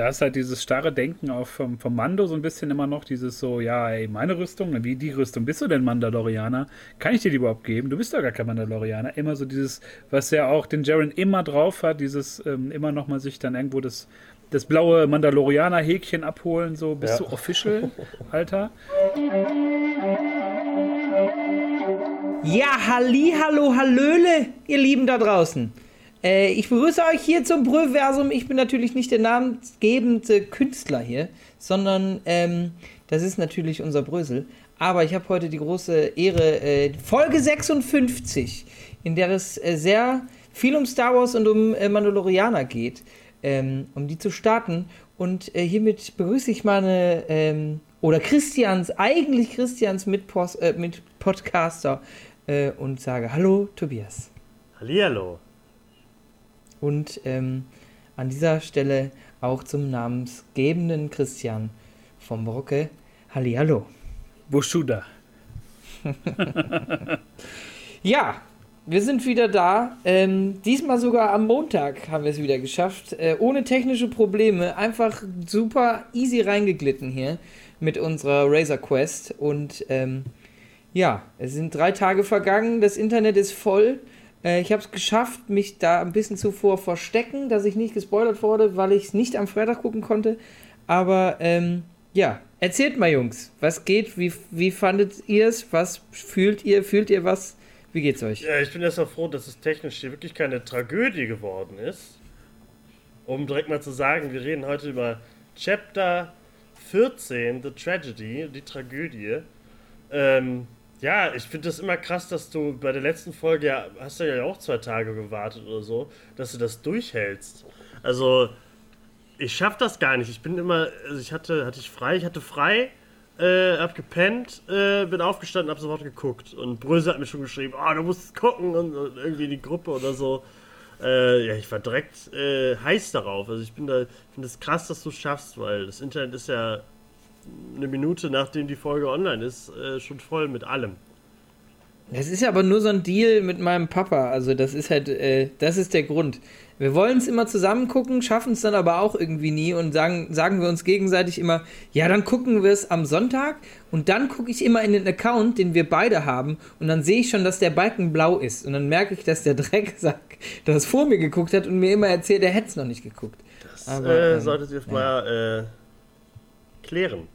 da ist halt dieses starre Denken auf vom, vom Mando so ein bisschen immer noch, dieses so, ja, ey, meine Rüstung, wie die Rüstung, bist du denn Mandalorianer? Kann ich dir die überhaupt geben? Du bist doch gar kein Mandalorianer. Immer so dieses, was ja auch den Jaren immer drauf hat, dieses ähm, immer noch mal sich dann irgendwo das, das blaue Mandalorianer-Häkchen abholen, so, bist ja. du official, Alter? Ja, halli, hallo, hallöle, ihr Lieben da draußen. Äh, ich begrüße euch hier zum Bröversum. Ich bin natürlich nicht der namensgebende Künstler hier, sondern ähm, das ist natürlich unser Brösel. Aber ich habe heute die große Ehre, äh, Folge 56, in der es äh, sehr viel um Star Wars und um äh, Mandalorianer geht, ähm, um die zu starten. Und äh, hiermit begrüße ich meine, ähm, oder Christians, eigentlich Christians Mitpos mit Podcaster und sage Hallo, Tobias. Hallihallo und ähm, an dieser Stelle auch zum namensgebenden Christian vom Brocke. Hallihallo. Bushuda. ja, wir sind wieder da. Ähm, diesmal sogar am Montag haben wir es wieder geschafft. Äh, ohne technische Probleme. Einfach super easy reingeglitten hier mit unserer Razer Quest. Und ähm, ja, es sind drei Tage vergangen. Das Internet ist voll. Äh, ich habe es geschafft, mich da ein bisschen zuvor verstecken, dass ich nicht gespoilert wurde, weil ich es nicht am Freitag gucken konnte. Aber ähm, ja, erzählt mal, Jungs, was geht? Wie, wie fandet ihr es? Was fühlt ihr? Fühlt ihr was? Wie geht's euch? Ja, ich bin erst mal froh, dass es technisch hier wirklich keine Tragödie geworden ist. Um direkt mal zu sagen, wir reden heute über Chapter 14, The Tragedy, die Tragödie. Ähm, ja, ich finde das immer krass, dass du bei der letzten Folge ja, hast du ja auch zwei Tage gewartet oder so, dass du das durchhältst. Also, ich schaff das gar nicht. Ich bin immer, also ich hatte, hatte ich frei, ich hatte frei, äh, hab gepennt, äh, bin aufgestanden, hab sofort geguckt. Und Bröse hat mir schon geschrieben, oh, du musst gucken und, und irgendwie die Gruppe oder so. Äh, ja, ich war direkt äh, heiß darauf. Also ich bin da, finde es krass, dass du schaffst, weil das Internet ist ja eine Minute nachdem die Folge online ist, äh, schon voll mit allem. Das ist ja aber nur so ein Deal mit meinem Papa. Also das ist halt, äh, das ist der Grund. Wir wollen es immer zusammen gucken, schaffen es dann aber auch irgendwie nie und sagen, sagen wir uns gegenseitig immer, ja, dann gucken wir es am Sonntag und dann gucke ich immer in den Account, den wir beide haben und dann sehe ich schon, dass der Balken blau ist und dann merke ich, dass der Drecksack das vor mir geguckt hat und mir immer erzählt, er hätte es noch nicht geguckt. Das aber, äh, ähm, solltet ihr ja. mal äh, klären.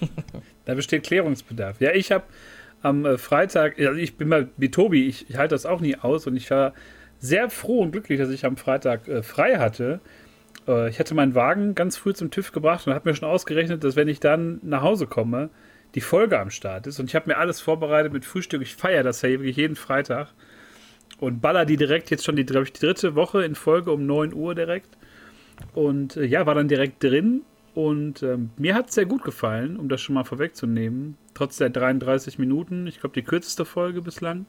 da besteht Klärungsbedarf. Ja, ich habe am äh, Freitag, also ich bin mal wie Tobi, ich, ich halte das auch nie aus und ich war sehr froh und glücklich, dass ich am Freitag äh, frei hatte. Äh, ich hatte meinen Wagen ganz früh zum TÜV gebracht und habe mir schon ausgerechnet, dass wenn ich dann nach Hause komme, die Folge am Start ist. Und ich habe mir alles vorbereitet mit Frühstück. Ich feiere das ja wirklich jeden Freitag und baller die direkt jetzt schon die, ich, die dritte Woche in Folge um 9 Uhr direkt. Und äh, ja, war dann direkt drin und ähm, mir hat es sehr gut gefallen, um das schon mal vorwegzunehmen. Trotz der 33 Minuten, ich glaube die kürzeste Folge bislang.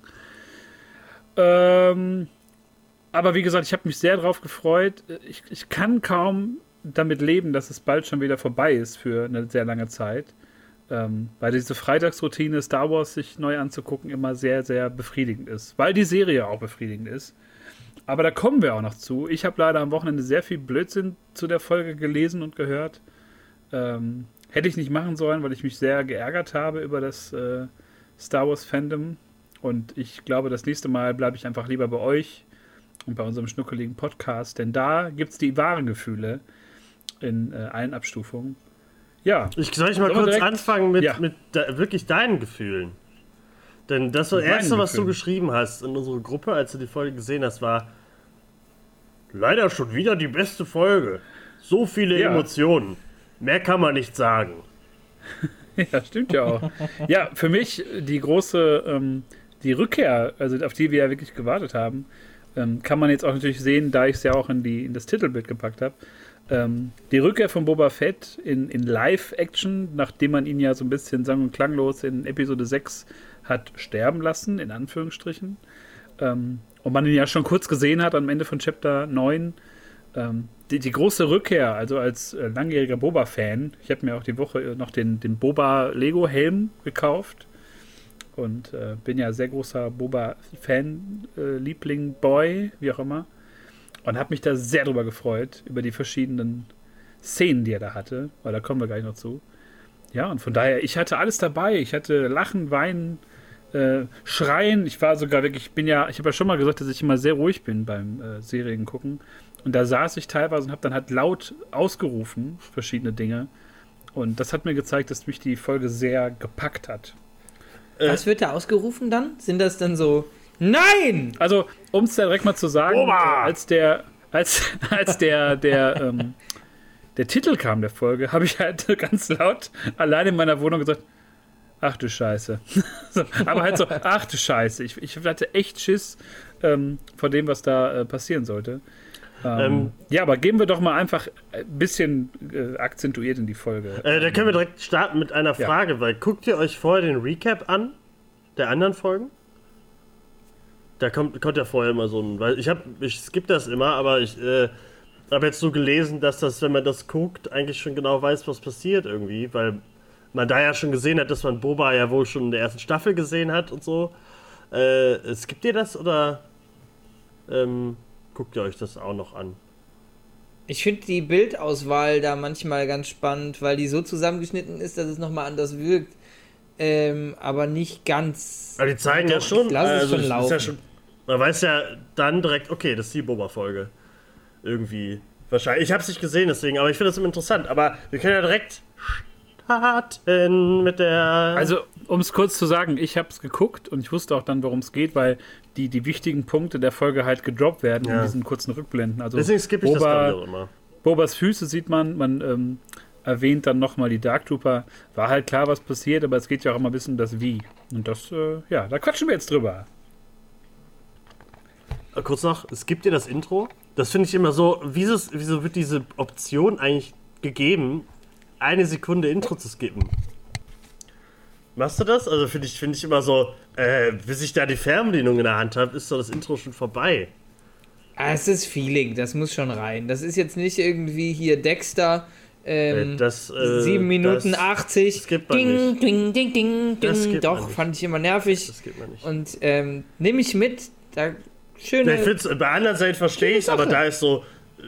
Ähm, aber wie gesagt, ich habe mich sehr darauf gefreut. Ich, ich kann kaum damit leben, dass es bald schon wieder vorbei ist für eine sehr lange Zeit. Ähm, weil diese Freitagsroutine Star Wars sich neu anzugucken immer sehr, sehr befriedigend ist. Weil die Serie auch befriedigend ist. Aber da kommen wir auch noch zu. Ich habe leider am Wochenende sehr viel Blödsinn zu der Folge gelesen und gehört. Ähm, hätte ich nicht machen sollen, weil ich mich sehr geärgert habe über das äh, Star Wars Fandom. Und ich glaube, das nächste Mal bleibe ich einfach lieber bei euch und bei unserem schnuckeligen Podcast, denn da gibt es die wahren Gefühle in äh, allen Abstufungen. Ja. Ich soll ich mal kurz direkt, anfangen mit, ja. mit da, wirklich deinen Gefühlen. Denn das Erste, Gefühlen. was du geschrieben hast in unserer Gruppe, als du die Folge gesehen hast, war leider schon wieder die beste Folge. So viele ja. Emotionen. Mehr kann man nicht sagen. ja, stimmt ja auch. ja, für mich die große, ähm, die Rückkehr, also auf die wir ja wirklich gewartet haben, ähm, kann man jetzt auch natürlich sehen, da ich es ja auch in, die, in das Titelbild gepackt habe. Ähm, die Rückkehr von Boba Fett in, in Live-Action, nachdem man ihn ja so ein bisschen sang- und klanglos in Episode 6 hat sterben lassen, in Anführungsstrichen. Ähm, und man ihn ja schon kurz gesehen hat am Ende von Chapter 9 ähm, die, die, große Rückkehr, also als äh, langjähriger Boba-Fan, ich habe mir auch die Woche noch den, den Boba-Lego-Helm gekauft und äh, bin ja sehr großer Boba-Fan, äh, Liebling, Boy, wie auch immer. Und habe mich da sehr drüber gefreut, über die verschiedenen Szenen, die er da hatte, weil da kommen wir gleich noch zu. Ja, und von daher, ich hatte alles dabei. Ich hatte Lachen, Weinen, äh, Schreien. Ich war sogar wirklich, ich bin ja, ich habe ja schon mal gesagt, dass ich immer sehr ruhig bin beim äh, Serien gucken. Und da saß ich teilweise und habe dann halt laut ausgerufen, verschiedene Dinge. Und das hat mir gezeigt, dass mich die Folge sehr gepackt hat. Äh, Was wird da ausgerufen dann? Sind das dann so Nein! Also, um es direkt mal zu sagen, Oba! als der, als, als der, der, ähm, der Titel kam der Folge, habe ich halt ganz laut allein in meiner Wohnung gesagt, ach du Scheiße. so, aber halt so, ach du Scheiße. Ich, ich hatte echt Schiss ähm, vor dem, was da äh, passieren sollte. Ähm, ähm, ja, aber gehen wir doch mal einfach ein bisschen äh, akzentuiert in die Folge. Äh, da können wir direkt starten mit einer Frage, ja. weil guckt ihr euch vorher den Recap an der anderen Folgen? Da kommt, kommt ja vorher immer so ein, weil ich habe, ich skippe das immer, aber ich äh, habe jetzt so gelesen, dass das, wenn man das guckt, eigentlich schon genau weiß, was passiert irgendwie, weil man da ja schon gesehen hat, dass man Boba ja wohl schon in der ersten Staffel gesehen hat und so. Äh, skippt ihr das oder ähm, guckt ihr euch das auch noch an? Ich finde die Bildauswahl da manchmal ganz spannend, weil die so zusammengeschnitten ist, dass es nochmal anders wirkt. Ähm, aber nicht ganz. Aber die zeigen ja schon, lass also, es schon laufen. Ja schon, man weiß ja dann direkt, okay, das ist die Boba-Folge. Irgendwie. Wahrscheinlich. Ich habe es nicht gesehen, deswegen, aber ich finde das immer interessant. Aber wir können ja direkt starten mit der. Also, um es kurz zu sagen, ich habe es geguckt und ich wusste auch dann, worum es geht, weil die, die wichtigen Punkte der Folge halt gedroppt werden ja. in diesen kurzen Rückblenden. Also Deswegen skippe ich Boba, das auch immer. Bobas Füße sieht man, man ähm, erwähnt dann nochmal die Dark Trooper. War halt klar, was passiert, aber es geht ja auch immer ein bisschen um das Wie. Und das, äh, ja, da quatschen wir jetzt drüber. Äh, kurz noch, es gibt ja das Intro. Das finde ich immer so, wieso, wieso wird diese Option eigentlich gegeben, eine Sekunde Intro zu skippen? Machst du das? Also finde ich, find ich immer so, äh, bis ich da die Fernbedienung in der Hand habe, ist doch das Intro schon vorbei. Ah, es ist Feeling, das muss schon rein. Das ist jetzt nicht irgendwie hier Dexter ähm, äh, das, äh, 7 Minuten das, 80. Das gibt man ding, nicht. ding, ding, ding, ding. Doch, fand ich immer nervig. Das gibt man nicht. Und ähm, nehme ich mit. Da schöne. Ich find's, bei anderen Seiten verstehe ich es, aber da ist so,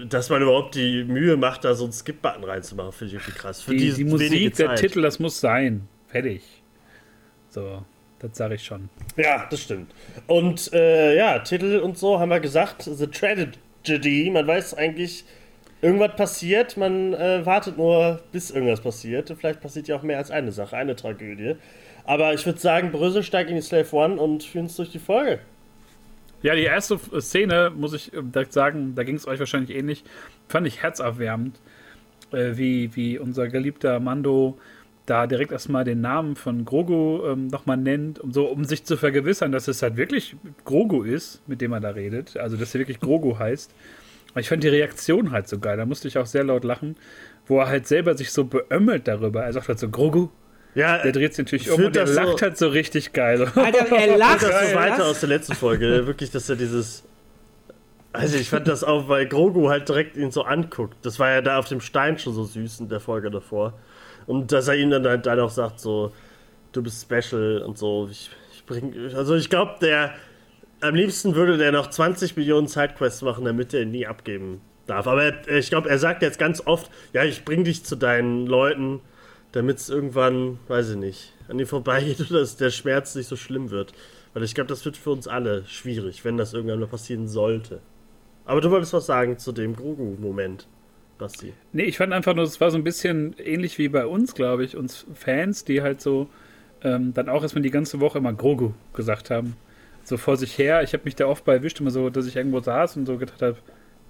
dass man überhaupt die Mühe macht, da so einen Skip-Button reinzumachen, finde ich irgendwie krass. Für die, die Musik, der Titel, das muss sein. Fertig. So, das sage ich schon. Ja, das stimmt. Und äh, ja, Titel und so haben wir gesagt, The Tragedy. Man weiß eigentlich irgendwas passiert, man äh, wartet nur, bis irgendwas passiert. Vielleicht passiert ja auch mehr als eine Sache, eine Tragödie. Aber ich würde sagen, Brösel steigt in die Slave One und führen uns durch die Folge. Ja, die erste Szene, muss ich äh, direkt sagen, da ging es euch wahrscheinlich ähnlich, fand ich herzerwärmend, äh, wie, wie unser geliebter Mando da direkt erstmal den Namen von Grogu ähm, nochmal nennt, um so, um sich zu vergewissern, dass es halt wirklich Grogu ist, mit dem er da redet. Also, dass er wirklich Grogu heißt. Ich fand die Reaktion halt so geil. Da musste ich auch sehr laut lachen, wo er halt selber sich so beömmelt darüber. Er sagt halt so, Grogu. Ja, der dreht sich natürlich um und der lacht so, halt so richtig geil. Alter, er lacht. das so weiter aus der letzten Folge. Wirklich, dass er dieses. Also ich fand das auch, weil Grogu halt direkt ihn so anguckt. Das war ja da auf dem Stein schon so süß in der Folge davor. Und dass er ihm dann halt dann auch sagt, so, du bist special und so. Ich, ich bring, also ich glaube, der am liebsten würde der noch 20 Millionen Sidequests machen, damit er nie abgeben darf. Aber er, ich glaube, er sagt jetzt ganz oft, ja, ich bring dich zu deinen Leuten, damit es irgendwann, weiß ich nicht, an dir vorbeigeht oder dass der Schmerz nicht so schlimm wird. Weil ich glaube, das wird für uns alle schwierig, wenn das irgendwann mal passieren sollte. Aber du wolltest was sagen zu dem Grogu-Moment, Basti. Nee, ich fand einfach nur, es war so ein bisschen ähnlich wie bei uns, glaube ich, uns Fans, die halt so ähm, dann auch erstmal die ganze Woche immer Grogu gesagt haben so vor sich her. Ich habe mich da oft bei erwischt, immer so, dass ich irgendwo saß und so gedacht habe,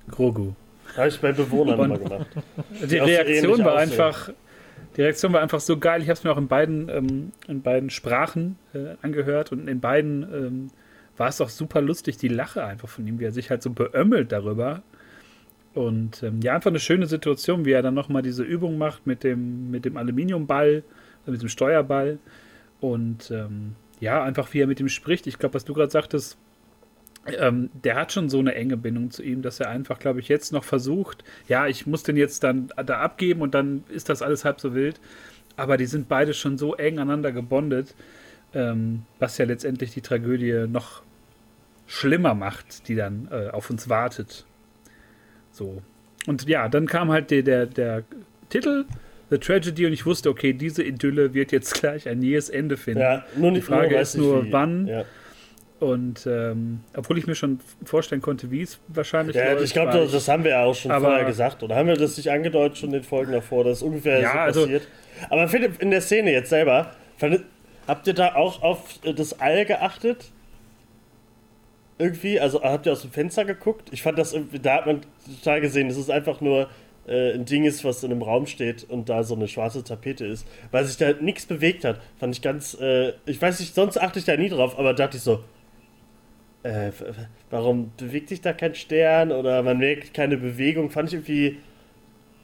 Grogu. Habe ich bei Bewohnern immer gemacht. Die Reaktion war einfach, die Reaktion war einfach so geil. Ich habe es mir auch in beiden, ähm, in beiden Sprachen äh, angehört und in beiden ähm, war es auch super lustig, die Lache einfach von ihm, wie er sich halt so beömmelt darüber. Und ähm, ja, einfach eine schöne Situation, wie er dann nochmal diese Übung macht mit dem, mit dem Aluminiumball, mit dem Steuerball. Und ähm, ja, einfach wie er mit ihm spricht. Ich glaube, was du gerade sagtest, ähm, der hat schon so eine enge Bindung zu ihm, dass er einfach, glaube ich, jetzt noch versucht, ja, ich muss den jetzt dann da abgeben und dann ist das alles halb so wild. Aber die sind beide schon so eng aneinander gebondet, ähm, was ja letztendlich die Tragödie noch schlimmer macht, die dann äh, auf uns wartet. So. und ja, dann kam halt der, der, der Titel, The Tragedy, und ich wusste, okay, diese Idylle wird jetzt gleich ein jähes Ende finden. Ja, nur nicht Die Frage nur, ist nur, wie. wann. Ja, Und ähm, obwohl ich mir schon vorstellen konnte, wie es wahrscheinlich ja läuft, ich glaube, das, das haben wir ja auch schon vorher gesagt. Oder haben wir das nicht angedeutet schon in den Folgen davor, dass ungefähr Ja, so also- passiert? Aber Philipp, in der Szene jetzt selber, habt ihr da auch auf das All geachtet? Irgendwie? Also habt ihr aus dem Fenster geguckt? Ich fand das irgendwie, da hat man total gesehen, dass es einfach nur äh, ein Ding ist, was in einem Raum steht und da so eine schwarze Tapete ist. Weil sich da nichts bewegt hat. Fand ich ganz, äh, ich weiß nicht, sonst achte ich da nie drauf, aber dachte ich so, äh, warum bewegt sich da kein Stern oder man merkt keine Bewegung? Fand ich irgendwie.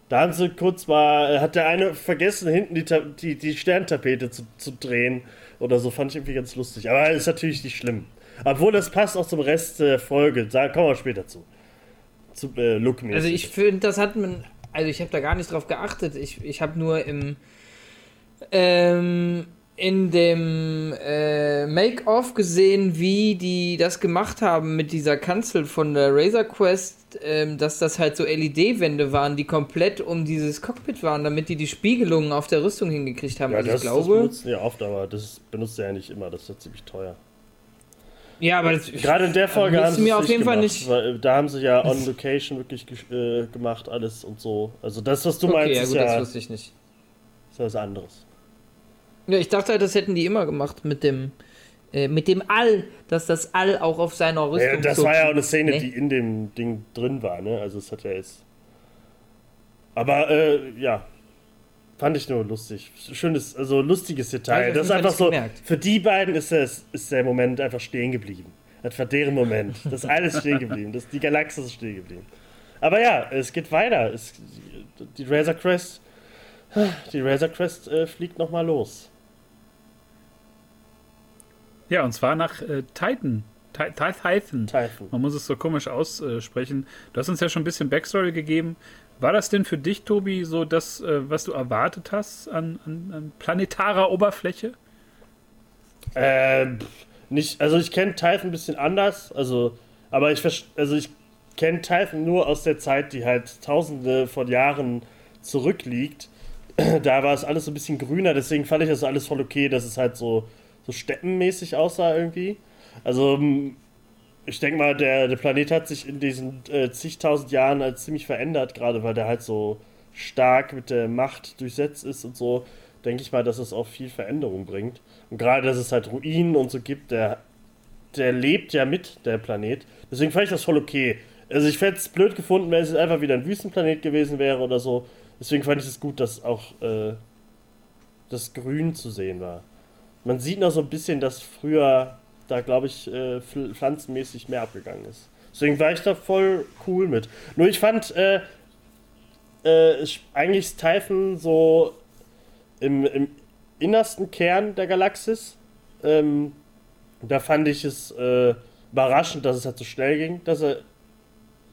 Da haben sie kurz mal, hat der eine vergessen, hinten die, die, die Sterntapete zu, zu drehen oder so. Fand ich irgendwie ganz lustig. Aber ist natürlich nicht schlimm. Obwohl das passt auch zum Rest der Folge. Da kommen wir später zu. Zu äh, look -mäßig. Also ich finde, das hat man, also ich habe da gar nicht drauf geachtet. Ich, ich habe nur im ähm, in dem äh, Make-off gesehen, wie die das gemacht haben mit dieser Kanzel von der Razor Quest, ähm, dass das halt so LED-Wände waren, die komplett um dieses Cockpit waren, damit die die Spiegelungen auf der Rüstung hingekriegt haben. ja, also das, ich das glaube, benutzen die oft, aber das benutzt er ja nicht immer. Das ist ja ziemlich teuer. ja, aber das, Gerade in der Folge haben sie mir auf jeden Fall gemacht, nicht- Weil, äh, da haben sie ja on location wirklich äh, gemacht, alles und so. Also das, was du meinst, okay, ja ist, gut, ja, das ist wusste ich nicht. was anderes. Ja, ich dachte halt, das hätten die immer gemacht mit dem äh, mit dem All, dass das All auch auf seiner Rüstung Ja, das so- war ja auch eine Szene, Nee. die in dem Ding drin war, ne? Also es hat ja jetzt. Aber äh, ja. Fand ich nur lustig. Schönes, also lustiges Detail. Das ist einfach so. gemerkt. Für die beiden ist, das, ist der Moment einfach stehen geblieben. Das war deren Moment. Das ist alles stehen geblieben. Das, die Galaxis ist stehen geblieben. Aber ja, es geht weiter. Es, die Razor Crest. Die Razor Crest äh, fliegt nochmal los. Ja, und zwar nach äh, Titan. Ti- Ti- Titan. Typhon. Man muss es so komisch aussprechen. Du hast uns ja schon ein bisschen Backstory gegeben. War das denn für dich, Tobi, so das, äh, was du erwartet hast an, an, an planetarer Oberfläche? Ähm, nicht, also ich kenne Typhon ein bisschen anders, also, aber ich, also ich kenne Typhon nur aus der Zeit, die halt tausende von Jahren zurückliegt. Da war es alles so ein bisschen grüner, deswegen fand ich das alles voll okay, dass es halt so, so steppenmäßig aussah irgendwie. Also, ich denke mal, der, der Planet hat sich in diesen äh, zigtausend Jahren halt ziemlich verändert, gerade weil der halt so stark mit der Macht durchsetzt ist und so. Denke ich mal, dass es auch viel Veränderung bringt. Und gerade, dass es halt Ruinen und so gibt, der, der lebt ja mit, der Planet. Deswegen fand ich das voll okay. Also ich fände es blöd gefunden, wenn es einfach wieder ein Wüstenplanet gewesen wäre oder so. Deswegen fand ich es gut, dass auch äh, das Grün zu sehen war. Man sieht noch so ein bisschen, dass früher da, glaube ich, äh, pfl- pflanzenmäßig mehr abgegangen ist. Deswegen war ich da voll cool mit. Nur ich fand äh, äh, ich- eigentlich Typhon so im, im innersten Kern der Galaxis. Ähm, da fand ich es äh, überraschend, dass es halt so schnell ging, dass er,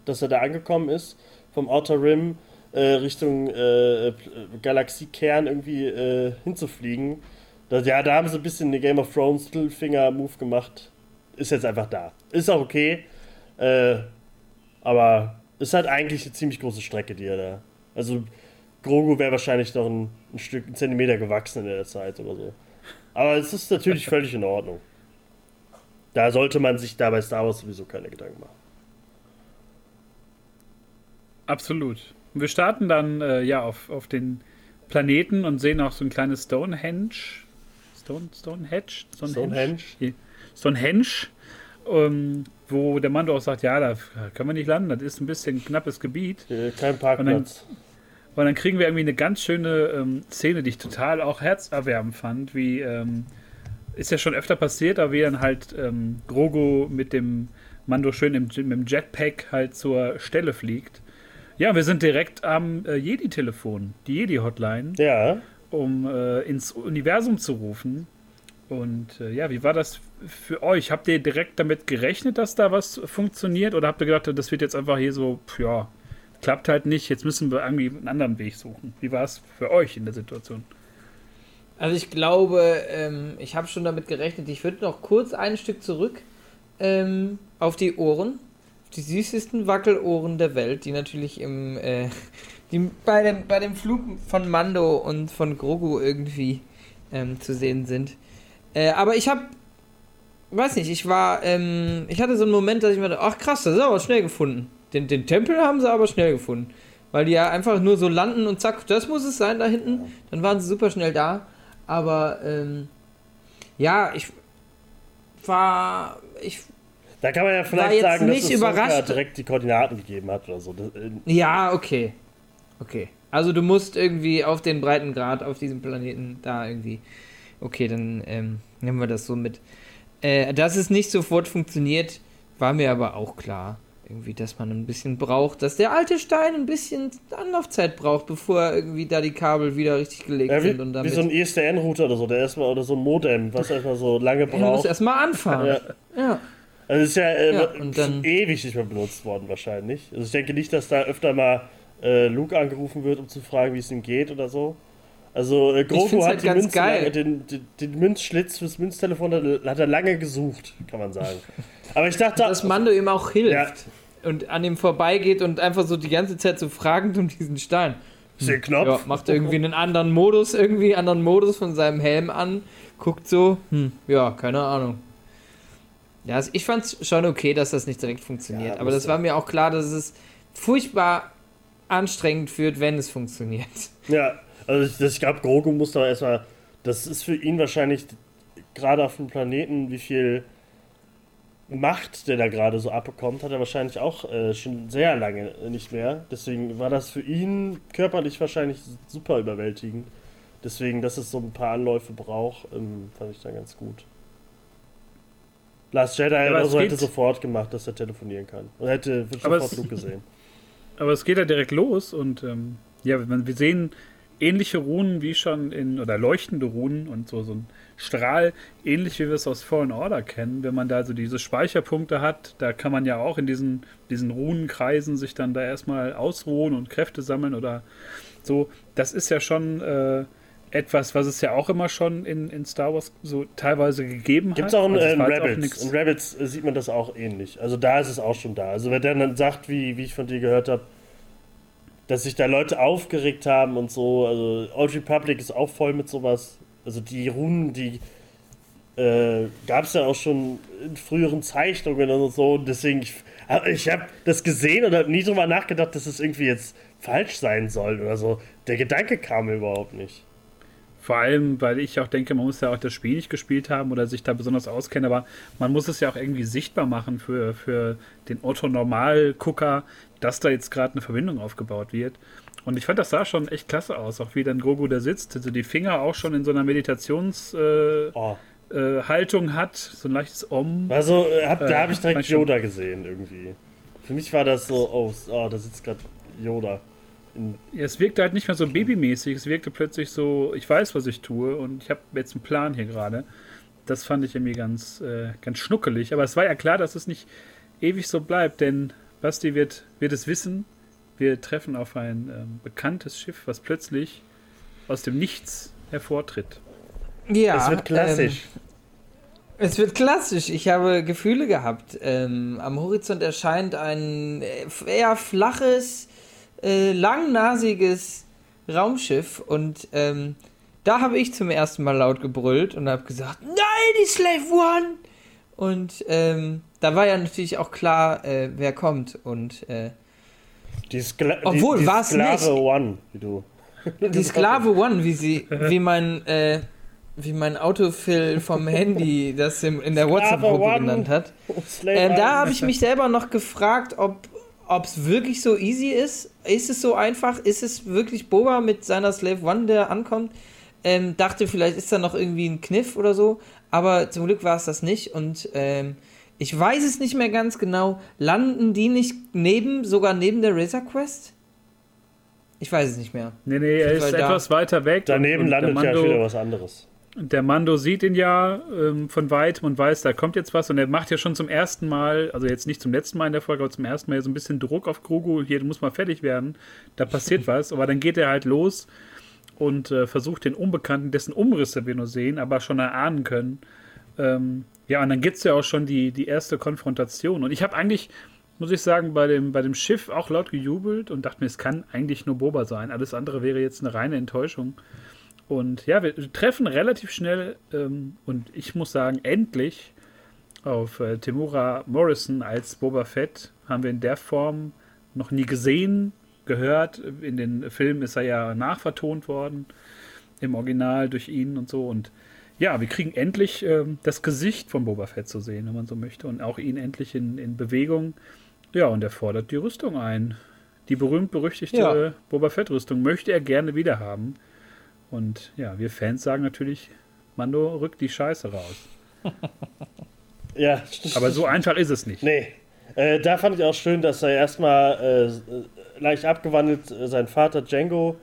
dass er da angekommen ist. Vom Outer Rim äh, Richtung äh, Galaxiekern irgendwie hinzufliegen. Das, ja, da haben sie ein bisschen eine Game of Thrones Finger-Move gemacht. Ist jetzt einfach da. Ist auch okay. Äh, aber ist halt eigentlich eine ziemlich große Strecke, die er da. Also Grogu wäre wahrscheinlich noch ein, ein Stück, ein Zentimeter gewachsen in der Zeit oder so. Aber es ist natürlich völlig in Ordnung. Da sollte man sich da bei Star Wars sowieso keine Gedanken machen. Absolut. Wir starten dann äh, ja auf, auf den Planeten und sehen auch so ein kleines Stonehenge. Stone, Stonehenge? Stonehenge? Stonehenge, ähm, wo der Mando auch sagt, ja, da können wir nicht landen, das ist ein bisschen knappes Gebiet. Äh, Kein Parkplatz. Und dann kriegen wir irgendwie eine ganz schöne ähm, Szene, die ich total auch herzerwärmend fand, wie ähm, ist ja schon öfter passiert, aber wie dann halt ähm, Grogu mit dem Mando schön im, mit dem Jetpack halt zur Stelle fliegt. Ja, wir sind direkt am äh, Jedi-Telefon, die Jedi-Hotline, Ja. Um äh, ins Universum zu rufen. Und äh, ja, wie war das für euch? Habt ihr direkt damit gerechnet, dass da was funktioniert? Oder habt ihr gedacht, das wird jetzt einfach hier so, ja, klappt halt nicht, jetzt müssen wir irgendwie einen anderen Weg suchen? Wie war es für euch in der Situation? Also ich glaube, ähm, ich habe schon damit gerechnet, ich würde noch kurz ein Stück zurück ähm, auf die Ohren. die süßesten Wackelohren der Welt, die natürlich im, äh, die bei dem, bei dem Flug von Mando und von Grogu irgendwie ähm, zu sehen sind. Äh, aber ich habe, weiß nicht, ich war, ähm, ich hatte so einen Moment, dass ich mir dachte, ach krass, das ist aber schnell gefunden. Den, den Tempel haben sie aber schnell gefunden. Weil die ja einfach nur so landen und zack, das muss es sein da hinten. Dann waren sie super schnell da. Aber, ähm, ja, ich war, ich Da kann man ja vielleicht sagen, dass nicht es überrascht. direkt die Koordinaten gegeben hat oder so. Äh, Ja, okay. Okay. Also du musst irgendwie auf den Breitengrad auf diesem Planeten da irgendwie. Okay, dann ähm, nehmen wir das so mit. Äh, dass es nicht sofort funktioniert, war mir aber auch klar. Irgendwie, dass man ein bisschen braucht, dass der alte Stein ein bisschen Anlaufzeit braucht, bevor irgendwie da die Kabel wieder richtig gelegt ja, wie, sind und wie damit. so ein E ISDN-Router oder so, der erstmal oder so ein Modem, was erstmal so lange man muss braucht. erstmal anfahren. Ja. ja. Also ist ja, äh, Ja, ewig nicht mehr benutzt worden wahrscheinlich. Also ich denke nicht, dass da öfter mal äh, Luke angerufen wird, um zu fragen, wie es ihm geht oder so. Also äh, Grogu hat halt geil. lange, den, den, den Münzschlitz fürs Münztelefon hat, hat er lange gesucht, kann man sagen. Aber ich dachte, Dass Mando ihm auch hilft. Ja. Und an ihm vorbeigeht und einfach so die ganze Zeit so fragend um diesen Stein. ist der Knopf. Ja, macht irgendwie einen anderen Modus, irgendwie einen anderen Modus von seinem Helm an, guckt so, hm, ja, keine Ahnung. Ja, also ich fand's schon okay, dass das nicht direkt funktioniert, Ja, aber das war mir auch klar, dass es furchtbar anstrengend wird, wenn es funktioniert. Ja, also ich, das- ich glaube, Grogu muss da erstmal. Das ist für ihn wahrscheinlich gerade auf dem Planeten, wie viel Macht der da gerade so abbekommt, hat er wahrscheinlich auch äh, schon sehr lange nicht mehr. Deswegen war das für ihn körperlich wahrscheinlich super überwältigend. Deswegen, dass es so ein paar Anläufe braucht, ähm, fand ich da ganz gut. Last Jedi aber oder so hätte sofort gemacht, dass er telefonieren kann. Und hätte sofort Luke gesehen. Aber es geht ja direkt los und ähm, ja, wir sehen ähnliche Runen wie schon in, oder leuchtende Runen und so, so ein Strahl, ähnlich wie wir es aus Fallen Order kennen. Wenn man da so diese Speicherpunkte hat, da kann man ja auch in diesen, diesen Runenkreisen sich dann da erstmal ausruhen und Kräfte sammeln oder so. Das ist ja schon äh, etwas, was es ja auch immer schon in, in Star Wars so teilweise gegeben Gibt es hat. auch in, Also es äh, in jetzt auch In Rebels äh, sieht man das auch ähnlich. Also da ist es auch schon da. Also wenn der dann sagt, wie, wie ich von dir gehört habe, dass sich da Leute aufgeregt haben und so. Also Old Republic ist auch voll mit sowas. Also die Runen, die äh, gab es ja auch schon in früheren Zeichnungen und so. Und deswegen, ich, ich habe das gesehen und habe nie drüber nachgedacht, dass es irgendwie jetzt falsch sein soll oder so. Der Gedanke kam mir überhaupt nicht. Vor allem, weil ich auch denke, man muss ja auch das Spiel nicht gespielt haben oder sich da besonders auskennen, aber man muss es ja auch irgendwie sichtbar machen für, für den Otto-Normal-Gucker, dass da jetzt gerade eine Verbindung aufgebaut wird. Und ich fand, das sah schon echt klasse aus, auch wie dann Grogu da sitzt, also die Finger auch schon in so einer Meditationshaltung Oh. äh, Haltung hat, so ein leichtes Om. Also, äh, hab, Äh, da habe ich direkt. Yoda gesehen irgendwie. Für mich war das so, oh, oh da sitzt gerade Yoda. Ja, es wirkte halt nicht mehr so babymäßig, es wirkte plötzlich so, ich weiß, was ich tue und ich habe jetzt einen Plan hier gerade. Das fand ich irgendwie ganz, äh, ganz schnuckelig. Aber es war ja klar, dass es nicht ewig so bleibt, denn Basti wird, wird es wissen. Wir treffen auf ein ähm, bekanntes Schiff, was plötzlich aus dem Nichts hervortritt. Ja, es wird klassisch. Ähm, es wird klassisch. Ich habe Gefühle gehabt. Ähm, am Horizont erscheint ein äh, eher flaches, äh, langnasiges Raumschiff und ähm, da habe ich zum ersten Mal laut gebrüllt und habe gesagt, nein, die Slave One! Und ähm, da war ja natürlich auch klar, äh, wer kommt. Und äh, die Skla Obwohl, die, die Sklave nicht. One, wie du. Die Sklave One, wie sie, wie mein, äh, wie mein Autofill vom Handy das im, in der WhatsApp-Gruppe genannt hat. Ähm, da habe ich mich selber noch gefragt, ob es wirklich so easy ist. Ist es so einfach? Ist es wirklich Boba mit seiner Slave One, der ankommt? Ähm, dachte, vielleicht ist da noch irgendwie ein Kniff oder so. Aber zum Glück war es das nicht. Und ähm, ich weiß es nicht mehr ganz genau. Landen die nicht neben, sogar neben der Razor Quest? Ich weiß es nicht mehr. Nee, nee, er ist etwas weiter weg. Daneben und, und landet ja wieder was anderes. Der Mando sieht ihn ja ähm, von weitem und weiß, da kommt jetzt was und er macht ja schon zum ersten Mal, also jetzt nicht zum letzten Mal in der Folge, aber zum ersten Mal so ein bisschen Druck auf Grogu, hier, du musst mal fertig werden, da passiert was, aber dann geht er halt los und äh, versucht den Unbekannten, dessen Umrisse wir nur sehen, aber schon erahnen können. Ähm, ja, und dann gibt es ja auch schon die, die erste Konfrontation und ich habe eigentlich muss ich sagen, bei dem, bei dem Schiff auch laut gejubelt und dachte mir, es kann eigentlich nur Boba sein. Alles andere wäre jetzt eine reine Enttäuschung. Und ja, wir treffen relativ schnell ähm, und ich muss sagen, endlich auf äh, Timura Morrison als Boba Fett haben wir in der Form noch nie gesehen, gehört. In den Filmen ist er ja nachvertont worden, im Original durch ihn und so. Und ja, wir kriegen endlich äh, das Gesicht von Boba Fett zu sehen, wenn man so möchte, und auch ihn endlich in, in Bewegung. Ja, und er fordert die Rüstung ein. Die berühmt-berüchtigte ja. Boba Fett-Rüstung möchte er gerne wieder haben. Und ja, wir Fans sagen natürlich, Mando rückt die Scheiße raus. ja. Aber so einfach ist es nicht. Nee. Äh, da fand ich auch schön, dass er erstmal äh, leicht abgewandelt äh, seinen Vater Django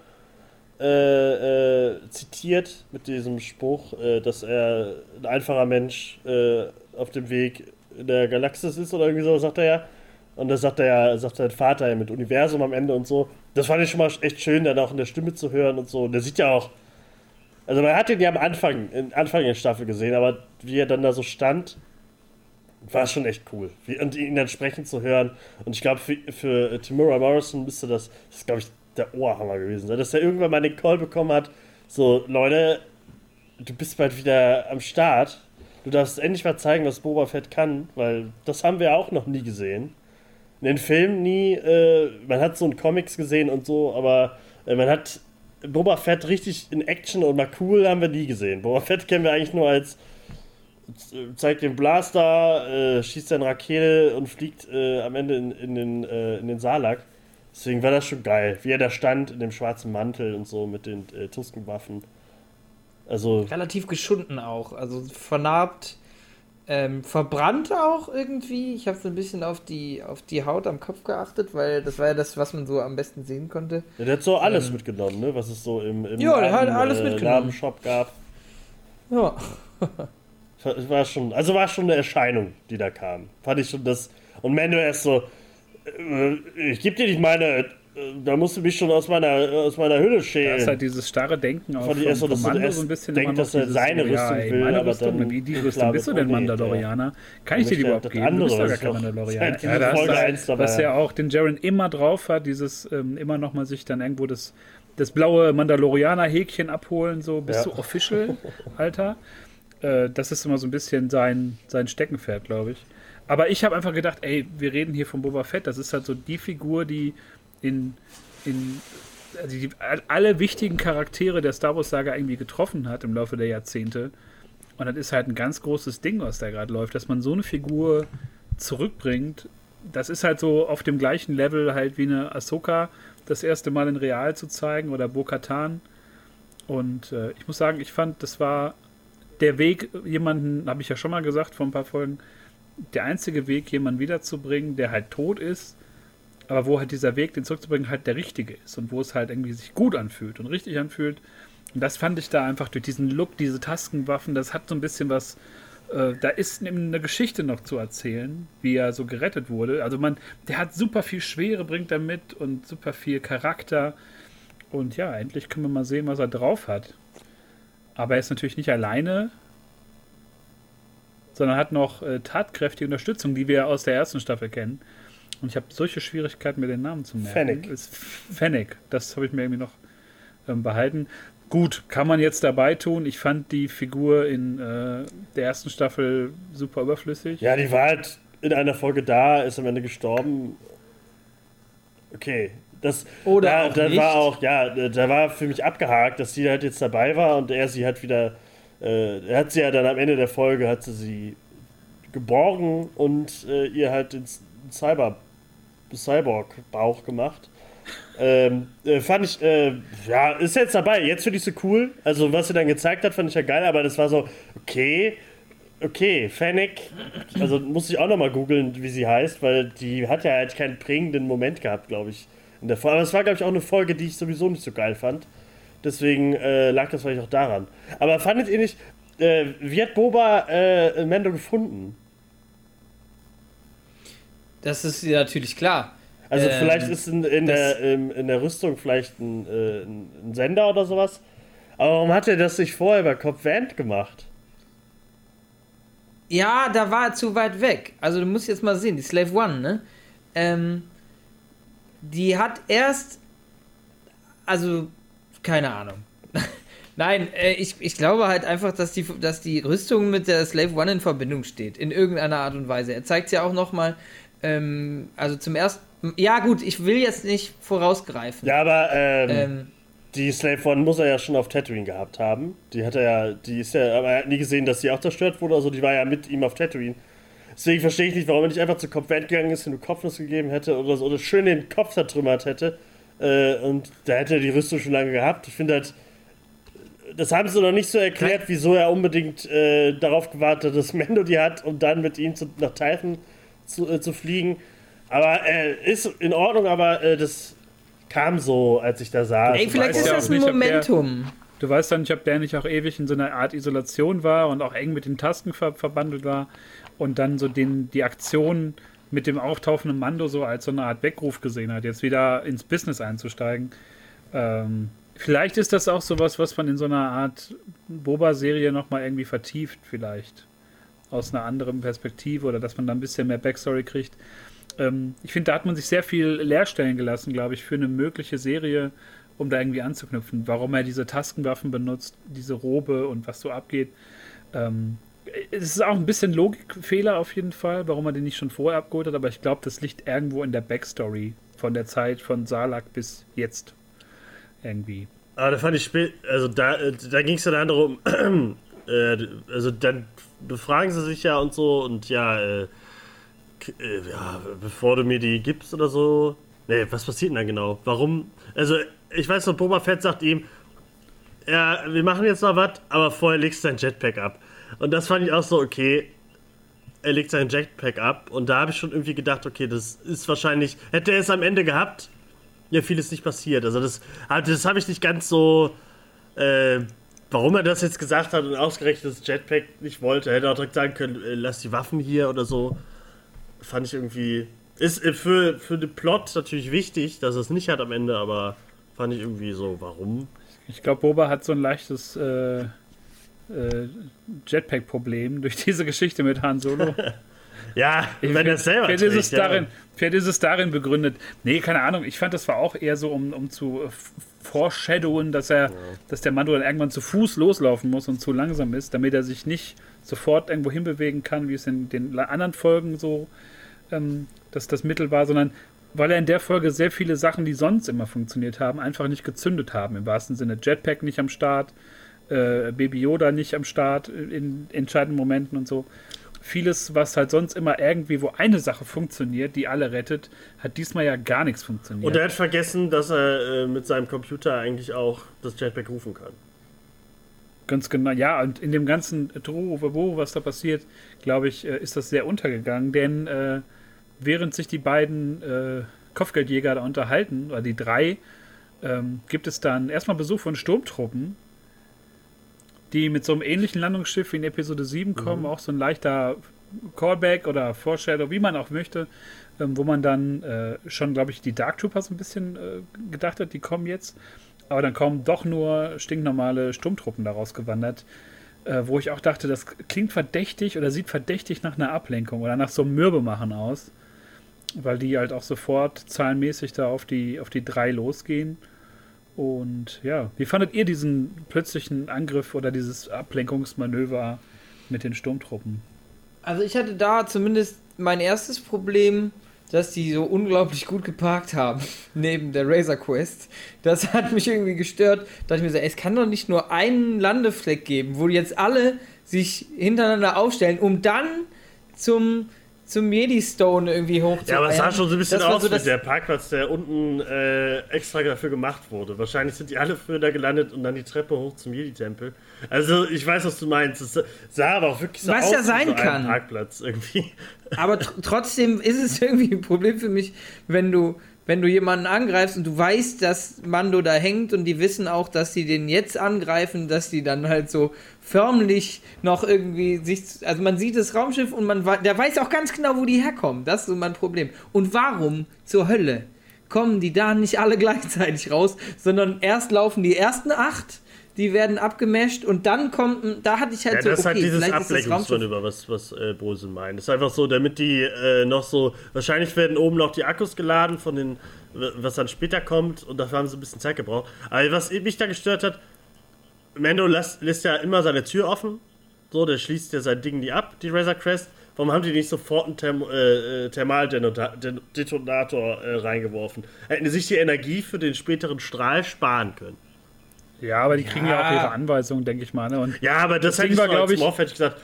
äh, äh, zitiert mit diesem Spruch, äh, dass er ein einfacher Mensch auf dem Weg in der Galaxis ist oder irgendwie so, sagt er ja. Und das sagt er ja, sagt sein Vater ja mit Universum am Ende und so. Das fand ich schon mal echt schön, dann auch in der Stimme zu hören und so. Und der sieht ja auch. Also man hat ihn ja am Anfang, Anfang der Staffel gesehen, aber wie er dann da so stand, war schon echt cool. Und ihn dann sprechen zu hören. Und ich glaube, für, für Timura Morrison müsste das, das ist, glaube ich, der Ohrhammer gewesen sein. Dass er irgendwann mal den Call bekommen hat: so, Leute, du bist bald wieder am Start. Du darfst endlich mal zeigen, was Boba Fett kann, weil das haben wir auch noch nie gesehen in den Filmen nie, äh, man hat so in Comics gesehen und so, aber äh, man hat Boba Fett richtig in Action und mal cool haben wir nie gesehen. Boba Fett kennen wir eigentlich nur als zeigt den Blaster, äh, schießt seine Rakete und fliegt äh, am Ende in, in den, äh, den Salak. Deswegen war das schon geil, wie er da stand in dem schwarzen Mantel und so mit den äh, Tuskenwaffen. Also relativ geschunden auch, also vernarbt ähm, verbrannt auch irgendwie. Ich habe so ein bisschen auf die, auf die Haut am Kopf geachtet, weil das war ja das, was man so am besten sehen konnte. Ja, der hat so alles ähm, mitgenommen, ne? was es so im, im ja, der hat alles äh, Ladenshop gab. Ja. war schon, also war schon eine Erscheinung, die da kam. Fand ich schon das. Und Mando erst so, äh, ich gebe dir nicht meine da musst du mich schon aus meiner, aus meiner Hülle schälen. Das ist halt dieses starre Denken auf vom so, Kommando so ein bisschen denkt, dass er seine Rüstung ja, ey, will, meine aber Rüstung, dann, wie die Rüstung, bist du denn Mandalorianer? Kann ich dir die überhaupt geben? Andere, du bist ja gar kein Mandalorianer. Ja, das ist, was ja auch den Jaren immer drauf hat, dieses ähm, immer noch mal sich dann irgendwo das, das blaue Mandalorianer-Häkchen abholen, so bist ja. du official, Alter. Äh, das ist immer so ein bisschen sein, sein Steckenpferd, glaube ich. Aber ich habe einfach gedacht, ey, wir reden hier von Boba Fett, das ist halt so die Figur, die in, in also die, alle wichtigen Charaktere der Star Wars-Saga irgendwie getroffen hat im Laufe der Jahrzehnte. Und das ist halt ein ganz großes Ding, was da gerade läuft, dass man so eine Figur zurückbringt. Das ist halt so auf dem gleichen Level halt wie eine Ahsoka das erste Mal in Real zu zeigen oder Bo-Katan. Und äh, ich muss sagen, ich fand, das war der Weg, jemanden, habe ich ja schon mal gesagt vor ein paar Folgen, der einzige Weg, jemanden wiederzubringen, der halt tot ist aber wo halt dieser Weg, den zurückzubringen, halt der richtige ist und wo es halt irgendwie sich gut anfühlt und richtig anfühlt. Und das fand ich da einfach durch diesen Look, diese Taskenwaffen, das hat so ein bisschen was. Äh, da ist eine Geschichte noch zu erzählen, wie er so gerettet wurde. Also man, der hat super viel Schwere, bringt er mit und super viel Charakter. Und ja, endlich können wir mal sehen, was er drauf hat. Aber er ist natürlich nicht alleine, sondern hat noch äh, tatkräftige Unterstützung, die wir aus der ersten Staffel kennen. Und ich habe solche Schwierigkeiten, mir den Namen zu merken. Fennec. Ist Fennec. Das habe ich mir irgendwie noch ähm, behalten. Gut, kann man jetzt dabei tun. Ich fand die Figur in äh, der ersten Staffel super überflüssig. Ja, die war halt in einer Folge da, ist am Ende gestorben. Okay. Das, Oder da, auch da nicht. war auch, ja, da war für mich abgehakt, dass sie halt jetzt dabei war und er sie hat wieder, äh, er hat sie ja dann am Ende der Folge, hat sie sie geborgen und äh, ihr halt ins Cyber Cyborg-Bauch gemacht. ähm, äh, fand ich, äh, ja, ist jetzt dabei. Jetzt finde ich sie cool. Also, was sie dann gezeigt hat, fand ich ja geil, aber das war so, okay, okay, Fennec, also muss ich auch nochmal googeln, wie sie heißt, weil die hat ja halt keinen prägenden Moment gehabt, glaube ich, in der Folge. Aber es war, glaube ich, auch eine Folge, die ich sowieso nicht so geil fand. Deswegen äh, lag das vielleicht auch daran. Aber fandet ihr nicht, äh, wie hat Boba äh, Mando gefunden? Das ist ja natürlich klar. Also ähm, vielleicht ist in, in der, in, in, der Rüstung vielleicht ein, äh, ein, Sender oder sowas. Aber warum hat er das sich vorher bei Cop Vant gemacht? Ja, da war er zu weit weg. Also du musst jetzt mal sehen, die Slave One, ne? ähm, die hat erst, also, keine Ahnung. Nein, äh, ich, ich glaube halt einfach, dass die, dass die Rüstung mit der Slave One in Verbindung steht, in irgendeiner Art und Weise. Er zeigt es ja auch nochmal, ähm, also zum ersten, ja gut, ich will jetzt nicht vorausgreifen. Ja, aber ähm, ähm, die Slave One muss er ja schon auf Tatooine gehabt haben. Die hat er ja, die ist ja, aber er hat nie gesehen, dass sie auch zerstört wurde, also die war ja mit ihm auf Tatooine. Deswegen verstehe ich nicht, warum er nicht einfach zu Kopfwert gegangen ist, ihm Kopfnuss gegeben hätte oder so, oder schön den Kopf zertrümmert hätte. Äh, und da hätte er die Rüstung schon lange gehabt. Ich finde halt, das haben sie noch nicht so erklärt, wieso er unbedingt äh, darauf gewartet hat, dass Mendo die hat, um dann mit ihm zu, nach Typhon zu, äh, zu fliegen. Aber äh, ist in Ordnung, aber äh, das kam so, als ich da saß. Ey, vielleicht ist das ein Momentum. Der, du weißt dann nicht, ob der nicht auch ewig in so einer Art Isolation war und auch eng mit den Tasten ver verbandelt war und dann so den, die Aktion mit dem auftauchenden Mando so als so eine Art Weckruf gesehen hat, jetzt wieder ins Business einzusteigen. Ähm, vielleicht ist das auch sowas, was man in so einer Art Boba-Serie nochmal irgendwie vertieft, vielleicht. Aus einer anderen Perspektive oder dass man da ein bisschen mehr Backstory kriegt. Ähm, ich finde, da hat man sich sehr viel leerstellen gelassen, glaube ich, für eine mögliche Serie, um da irgendwie anzuknüpfen. Warum er diese Tastenwaffen benutzt, diese Robe und was so abgeht. Ähm, es ist auch ein bisschen Logikfehler auf jeden Fall, warum man den nicht schon vorher abgeholt hat, aber ich glaube, das liegt irgendwo in der Backstory von der Zeit von Salak bis jetzt. Irgendwie. Aber da fand ich spät, also da, da ging es ja dann darum, äh, also dann befragen sie sich ja und so und ja, äh, äh, ja, bevor du mir die gibst oder so. Nee, was passiert denn da genau? Warum? Also, ich weiß noch, Boba Fett sagt ihm, ja, wir machen jetzt noch was, aber vorher legst du dein Jetpack ab. Und das fand ich auch so, okay, er legt sein Jetpack ab. Und da habe ich schon irgendwie gedacht, okay, das ist wahrscheinlich, hätte er es am Ende gehabt, ja, vieles nicht passiert. Also das, das habe ich nicht ganz so, äh, warum er das jetzt gesagt hat und ausgerechnet das Jetpack nicht wollte. Er hätte auch direkt sagen können, äh, lass die Waffen hier oder so. Fand ich irgendwie, ist äh, für, für den Plot natürlich wichtig, dass er es nicht hat am Ende, aber fand ich irgendwie so, warum? Ich glaube, Boba hat so ein leichtes äh, äh, Jetpack-Problem durch diese Geschichte mit Han Solo. ja, ich wenn er selber vielleicht ist, es darin, vielleicht ist es darin begründet. Nee, keine Ahnung. Ich fand, das war auch eher so, um, um zu foreshadowen, dass er, ja. dass der Mando dann irgendwann zu Fuß loslaufen muss und zu langsam ist, damit er sich nicht sofort irgendwo hinbewegen kann, wie es in den anderen Folgen so ähm, dass das Mittel war, sondern weil er in der Folge sehr viele Sachen, die sonst immer funktioniert haben, einfach nicht gezündet haben. Im wahrsten Sinne Jetpack nicht am Start, äh, Baby Yoda nicht am Start in entscheidenden Momenten und so. Vieles, was halt sonst immer irgendwie, wo eine Sache funktioniert, die alle rettet, hat diesmal ja gar nichts funktioniert. Und er hat vergessen, dass er äh, mit seinem Computer eigentlich auch das Jetpack rufen kann. Ganz genau, ja, und in dem ganzen Drohwo, was da passiert, glaube ich, äh, ist das sehr untergegangen, denn äh, während sich die beiden äh, Kopfgeldjäger da unterhalten, oder die drei, ähm, gibt es dann erstmal Besuch von Sturmtruppen, die mit so einem ähnlichen Landungsschiff wie in Episode 7 kommen, mhm. auch so ein leichter Callback oder Foreshadow, wie man auch möchte, ähm, wo man dann äh, schon, glaube ich, die Dark Troopers ein bisschen äh, gedacht hat, die kommen jetzt. Aber dann kommen doch nur stinknormale Sturmtruppen daraus gewandert, äh, wo ich auch dachte, das klingt verdächtig oder sieht verdächtig nach einer Ablenkung oder nach so einem Mürbemachen aus, weil die halt auch sofort zahlenmäßig da auf die, auf die drei losgehen. Und ja, wie fandet ihr diesen plötzlichen Angriff oder dieses Ablenkungsmanöver mit den Sturmtruppen? Also ich hatte da zumindest mein erstes Problem, dass die so unglaublich gut geparkt haben neben der Razor Quest. Das hat mich irgendwie gestört. Da ich mir so, ey, es kann doch nicht nur einen Landefleck geben, wo jetzt alle sich hintereinander aufstellen, um dann zum zum Jedi-Stone irgendwie hoch Ja, aber es sah schon so ein bisschen aus so wie der Parkplatz, der unten äh, extra dafür gemacht wurde. Wahrscheinlich sind die alle früher da gelandet und dann die Treppe hoch zum Jedi-Tempel. Also, ich weiß, was du meinst. Es sah aber auch wirklich so was aus ja sein wie so kann. Parkplatz irgendwie. Aber tr trotzdem ist es irgendwie ein Problem für mich, wenn du wenn du jemanden angreifst und du weißt, dass Mando da hängt und die wissen auch, dass sie den jetzt angreifen, dass die dann halt so förmlich noch irgendwie sich, also man sieht das Raumschiff und man der weiß auch ganz genau, wo die herkommen. Das ist so mein Problem. Und warum zur Hölle kommen die da nicht alle gleichzeitig raus, sondern erst laufen die ersten acht die werden abgemasht und dann kommt, da hatte ich halt Ja, so, das ist halt dieses Raumschiff Ablenkungsmanöver, was, was äh, Brösel meint. Das ist einfach so, damit die äh, noch so, wahrscheinlich werden oben noch die Akkus geladen von den, was dann später kommt und dafür haben sie ein bisschen Zeit gebraucht. Aber was mich da gestört hat, Mando lässt, lässt ja immer seine Tür offen, so, der schließt ja sein Ding nie ab, die Razor Crest. Warum haben die nicht sofort einen Therm äh, äh, Thermaldetonator äh, reingeworfen? Hätten sich die Energie für den späteren Strahl sparen können. Ja, aber die kriegen ja, Ja. auch ihre Anweisungen, denke ich mal. Ne? Und Ja, aber das, Das hätte ich war, so als glaub ich- Morph hätte ich gesagt,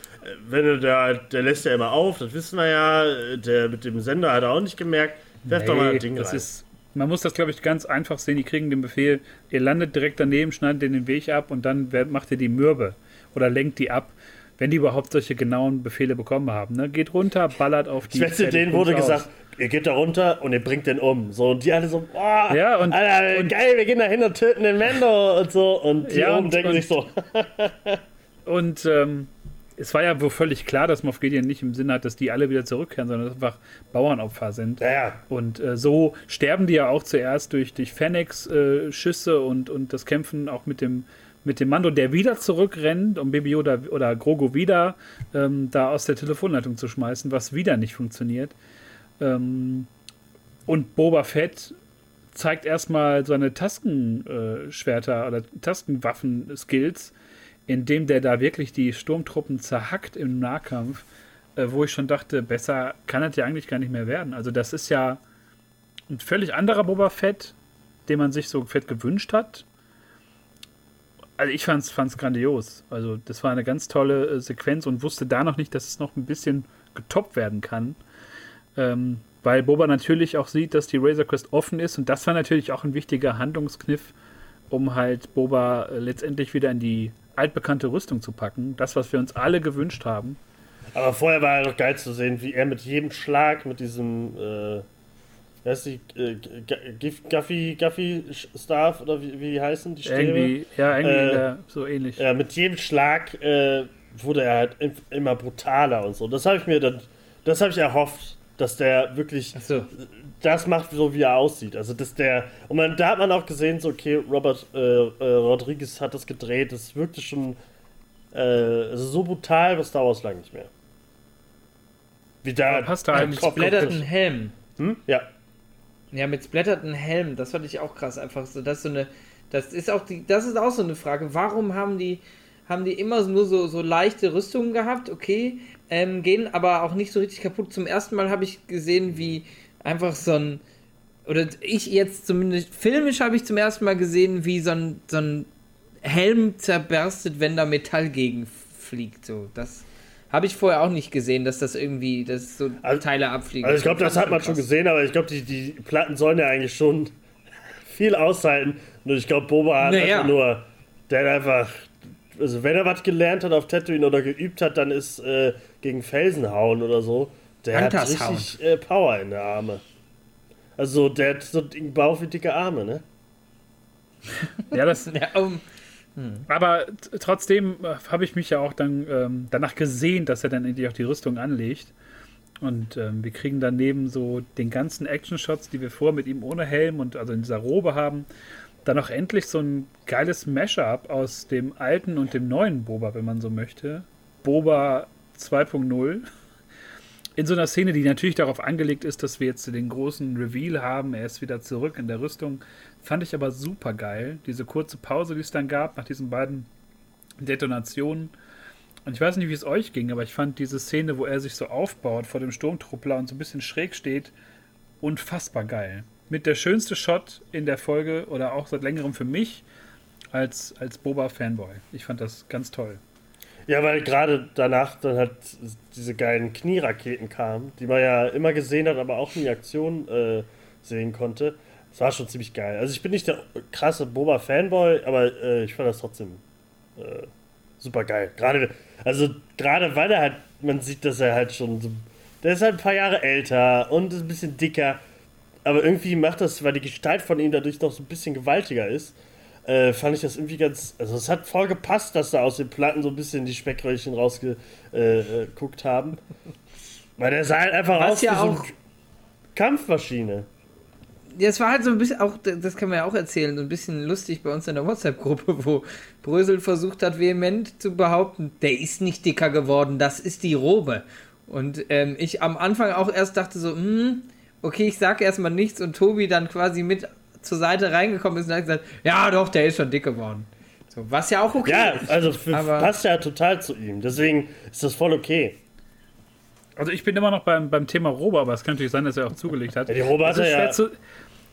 wenn du da, der lässt ja immer auf, das wissen wir ja, der mit dem Sender hat er auch nicht gemerkt. Werf doch mal Nee, ein Ding das rein. ist, man muss das, glaube ich, ganz einfach sehen. Die kriegen den Befehl, ihr landet direkt daneben, schneidet den den Weg ab und dann macht ihr die Mürbe oder lenkt die ab, wenn die überhaupt solche genauen Befehle bekommen haben. Ne? Geht runter, ballert auf die. ich wette, denen wurde gesagt, ihr geht da runter und ihr bringt den um. So, und die alle so, boah, Ja, und- Alter, und- geil, wir gehen da hin und töten den Mando und so. Und die Ja, oben und- denken und- sich so, Und ähm, es war ja wohl völlig klar, dass Moff Gideon nicht im Sinn hat, dass die alle wieder zurückkehren, sondern dass einfach Bauernopfer sind. naja, Und äh, so sterben die ja auch zuerst durch, durch Fennec-Schüsse und, und das Kämpfen auch mit dem, mit dem Mando, der wieder zurückrennt, um Baby Yoda oder Grogu wieder ähm, da aus der Telefonleitung zu schmeißen, was wieder nicht funktioniert. Ähm, und Boba Fett zeigt erstmal seine Taskenschwerter äh, oder Taskenwaffen-Skills, indem der da wirklich die Sturmtruppen zerhackt im Nahkampf, äh, wo ich schon dachte, besser kann das ja eigentlich gar nicht mehr werden. Also das ist ja ein völlig anderer Boba Fett, den man sich so fett gewünscht hat. Also ich fand's, fand's grandios. Also das war eine ganz tolle äh, Sequenz und wusste da noch nicht, dass es noch ein bisschen getoppt werden kann. Ähm, weil Boba natürlich auch sieht, dass die Razor Quest offen ist und das war natürlich auch ein wichtiger Handlungskniff, um halt Boba letztendlich wieder in die altbekannte Rüstung zu packen. Das, was wir uns alle gewünscht haben. aber vorher war ja noch geil zu sehen, wie er mit jedem Schlag, mit diesem, äh, wer ist die, äh, Guffy, Guffy Staff oder wie, wie heißen die Stäbe? Irgendwie, ja, irgendwie Äh, ja, so ähnlich. Ja, mit jedem Schlag äh, wurde er halt im- immer brutaler und so. Das habe ich mir dann, das habe ich erhofft, dass der wirklich Achso. das macht, so wie er aussieht. Also, dass der, und man, da hat man auch gesehen, so, okay, Robert äh, äh, Rodriguez hat das gedreht, das wirkte schon äh, also so brutal, was Star Wars lang nicht mehr. Wie da. Passt da eigentlich Blätterten Helm. Hm? Ja. Ja, mit splatterten Helm, das fand ich auch krass. Einfach so, das ist so eine, das ist auch die, das ist auch so eine Frage. Warum haben die, haben die immer nur so, so leichte Rüstungen gehabt? Okay, ähm, gehen aber auch nicht so richtig kaputt. Zum ersten Mal habe ich gesehen, wie einfach so ein, oder ich jetzt zumindest filmisch habe ich zum ersten Mal gesehen, wie so ein, so ein Helm zerberstet, wenn da Metall gegen fliegt. So, das habe ich vorher auch nicht gesehen, dass das irgendwie, dass so Also- Teile abfliegen. Also ich glaube, das fand hat man krass. schon gesehen, aber ich glaube, die, die Platten sollen ja eigentlich schon viel aushalten. Nur ich glaube, Boba hat Naja. einfach nur, der hat einfach, also wenn er was gelernt hat auf Tatooine oder geübt hat, dann ist äh, gegen Felsen hauen oder so. Der hat Hunters richtig äh, Power in der Arme. Also der hat so einen Bauch wie dicke Arme, ne? Ja, das, Ja, um, aber t- trotzdem äh, habe ich mich ja auch dann ähm, danach gesehen, dass er dann endlich auch die Rüstung anlegt. Und ähm, wir kriegen dann neben so den ganzen Action-Shots, die wir vor mit ihm ohne Helm und also in dieser Robe haben, dann auch endlich so ein geiles Mashup aus dem alten und dem neuen Boba, wenn man so möchte. Boba 2.0. In so einer Szene, die natürlich darauf angelegt ist, dass wir jetzt den großen Reveal haben. Er ist wieder zurück in der Rüstung. Fand ich aber super geil. Diese kurze Pause, die es dann gab, nach diesen beiden Detonationen. Und ich weiß nicht, wie es euch ging, aber ich fand diese Szene, wo er sich so aufbaut vor dem Sturmtruppler und so ein bisschen schräg steht, unfassbar geil. Mit der schönste Shot in der Folge oder auch seit längerem für mich als, als Boba-Fanboy. Ich fand das ganz toll. Ja, weil gerade danach dann halt diese geilen Knieraketen kamen, die man ja immer gesehen hat, aber auch nie Aktion äh, sehen konnte. Das war schon ziemlich geil. Also ich bin nicht der krasse Boba-Fanboy, aber äh, ich fand das trotzdem äh, super geil. Gerade, also gerade weil er halt, man sieht, dass er halt schon so, der ist halt ein paar Jahre älter und ist ein bisschen dicker, aber irgendwie macht das, weil die Gestalt von ihm dadurch noch so ein bisschen gewaltiger ist, äh, fand ich das irgendwie ganz. Also, es hat voll gepasst, dass da aus den Platten so ein bisschen die Speckröllchen rausgeguckt äh, äh, haben. Weil der sah halt einfach Was aus ja wie so auch- eine Kampfmaschine. ja, es war halt so ein bisschen, auch, das kann man ja auch erzählen, so ein bisschen lustig bei uns in der WhatsApp-Gruppe, wo Brösel versucht hat, vehement zu behaupten, der ist nicht dicker geworden, das ist die Robe. Und ähm, ich am Anfang auch erst dachte so, hm, okay, ich sage erstmal nichts und Tobi dann quasi mit zur Seite reingekommen ist und hat gesagt, ja doch, der ist schon dick geworden. So, was ja auch okay Ja, ist. also für, Aber- passt ja total zu ihm. Deswegen ist das voll okay. Also ich bin immer noch beim, beim Thema Robe, aber es kann natürlich sein, dass er auch zugelegt hat. Ja, die Robe es, hat ist er schwer ja. zu,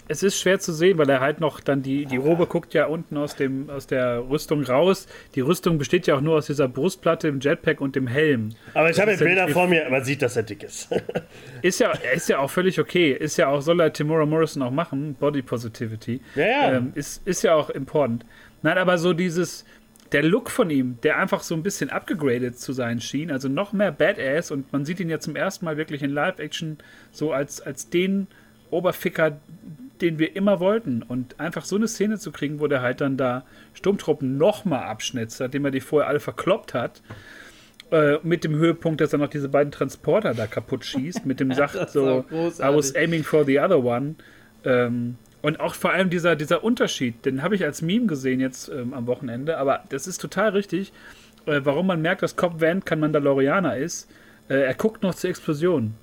es ist schwer zu sehen, weil er halt noch dann die, die Robe guckt ja unten aus, dem, aus der Rüstung raus. Die Rüstung besteht ja auch nur aus dieser Brustplatte, dem Jetpack und dem Helm. Aber ich habe ja Bilder vor mir, man sieht, dass er dick ist. Ist ja, ist ja auch völlig okay. Ist ja auch, soll er Timora Morrison auch machen, Body Positivity. Ja, ja. Ähm, ist, ist ja auch important. Nein, aber so dieses, der Look von ihm, der einfach so ein bisschen abgegradet zu sein schien, also noch mehr Badass und man sieht ihn ja zum ersten Mal wirklich in Live-Action so als, als den Oberficker, den wir immer wollten. Und einfach so eine Szene zu kriegen, wo der halt dann da Sturmtruppen nochmal abschnitzt, nachdem er die vorher alle verkloppt hat. Äh, mit dem Höhepunkt, dass er noch diese beiden Transporter da kaputt schießt, mit dem sagt so, I was aiming for the other one. Ähm, und auch vor allem dieser, dieser Unterschied, den habe ich als Meme gesehen jetzt ähm, am Wochenende, aber das ist total richtig, äh, warum man merkt, dass Cobb Van kein Mandalorianer ist. Äh, er guckt noch zur Explosion.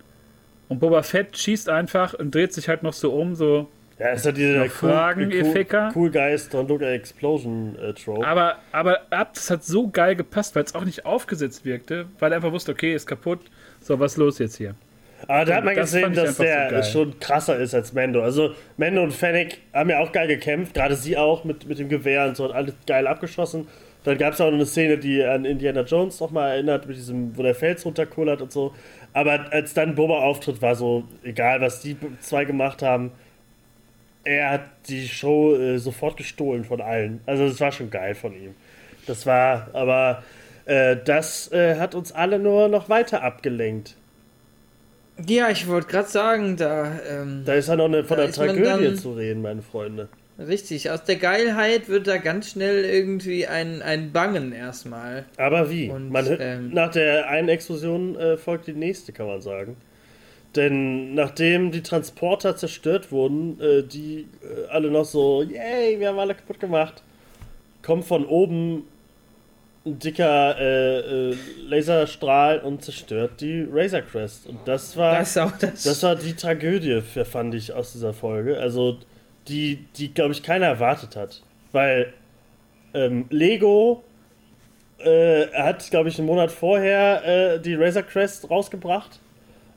Und Boba Fett schießt einfach und dreht sich halt noch so um, so. Ja, ist ja dieser Fragen, cool, cool Geist und Look Explosion äh, Trope. Aber, aber ab, das hat so geil gepasst, weil es auch nicht aufgesetzt wirkte, weil er einfach wusste, okay, ist kaputt. So, was ist los jetzt hier? Aber da hat man das gesehen, dass so der geil. schon krasser ist als Mendo. Also Mendo und Fennec haben ja auch geil gekämpft, gerade sie auch mit, mit dem Gewehr und so, hat alles geil abgeschossen. Dann gab es auch noch eine Szene, die an Indiana Jones nochmal erinnert, mit diesem, wo der Fels runterkullert und so. Aber als dann Boba auftritt, war so, egal was die zwei gemacht haben, er hat die Show äh, sofort gestohlen von allen. Also das war schon geil von ihm. Das war, aber äh, das äh, hat uns alle nur noch weiter abgelenkt. Ja, ich wollte gerade sagen, da, ähm, Da ist ja noch eine, von der Tragödie dann- zu reden, meine Freunde. richtig, aus der Geilheit wird da ganz schnell irgendwie ein, ein Bangen erstmal. Aber wie? Und, man, ähm, nach der einen Explosion äh, folgt die nächste, kann man sagen. Denn nachdem die Transporter zerstört wurden, äh, die äh, alle noch so, yay, wir haben alle kaputt gemacht, kommt von oben ein dicker äh, äh, Laserstrahl und zerstört die Razor Crest. Und das war. Das das. Das war die Tragödie, fand ich, aus dieser Folge. Also, die, die glaube ich, keiner erwartet hat. Weil ähm, Lego äh, hat, glaube ich, einen Monat vorher äh, die Razor Crest rausgebracht.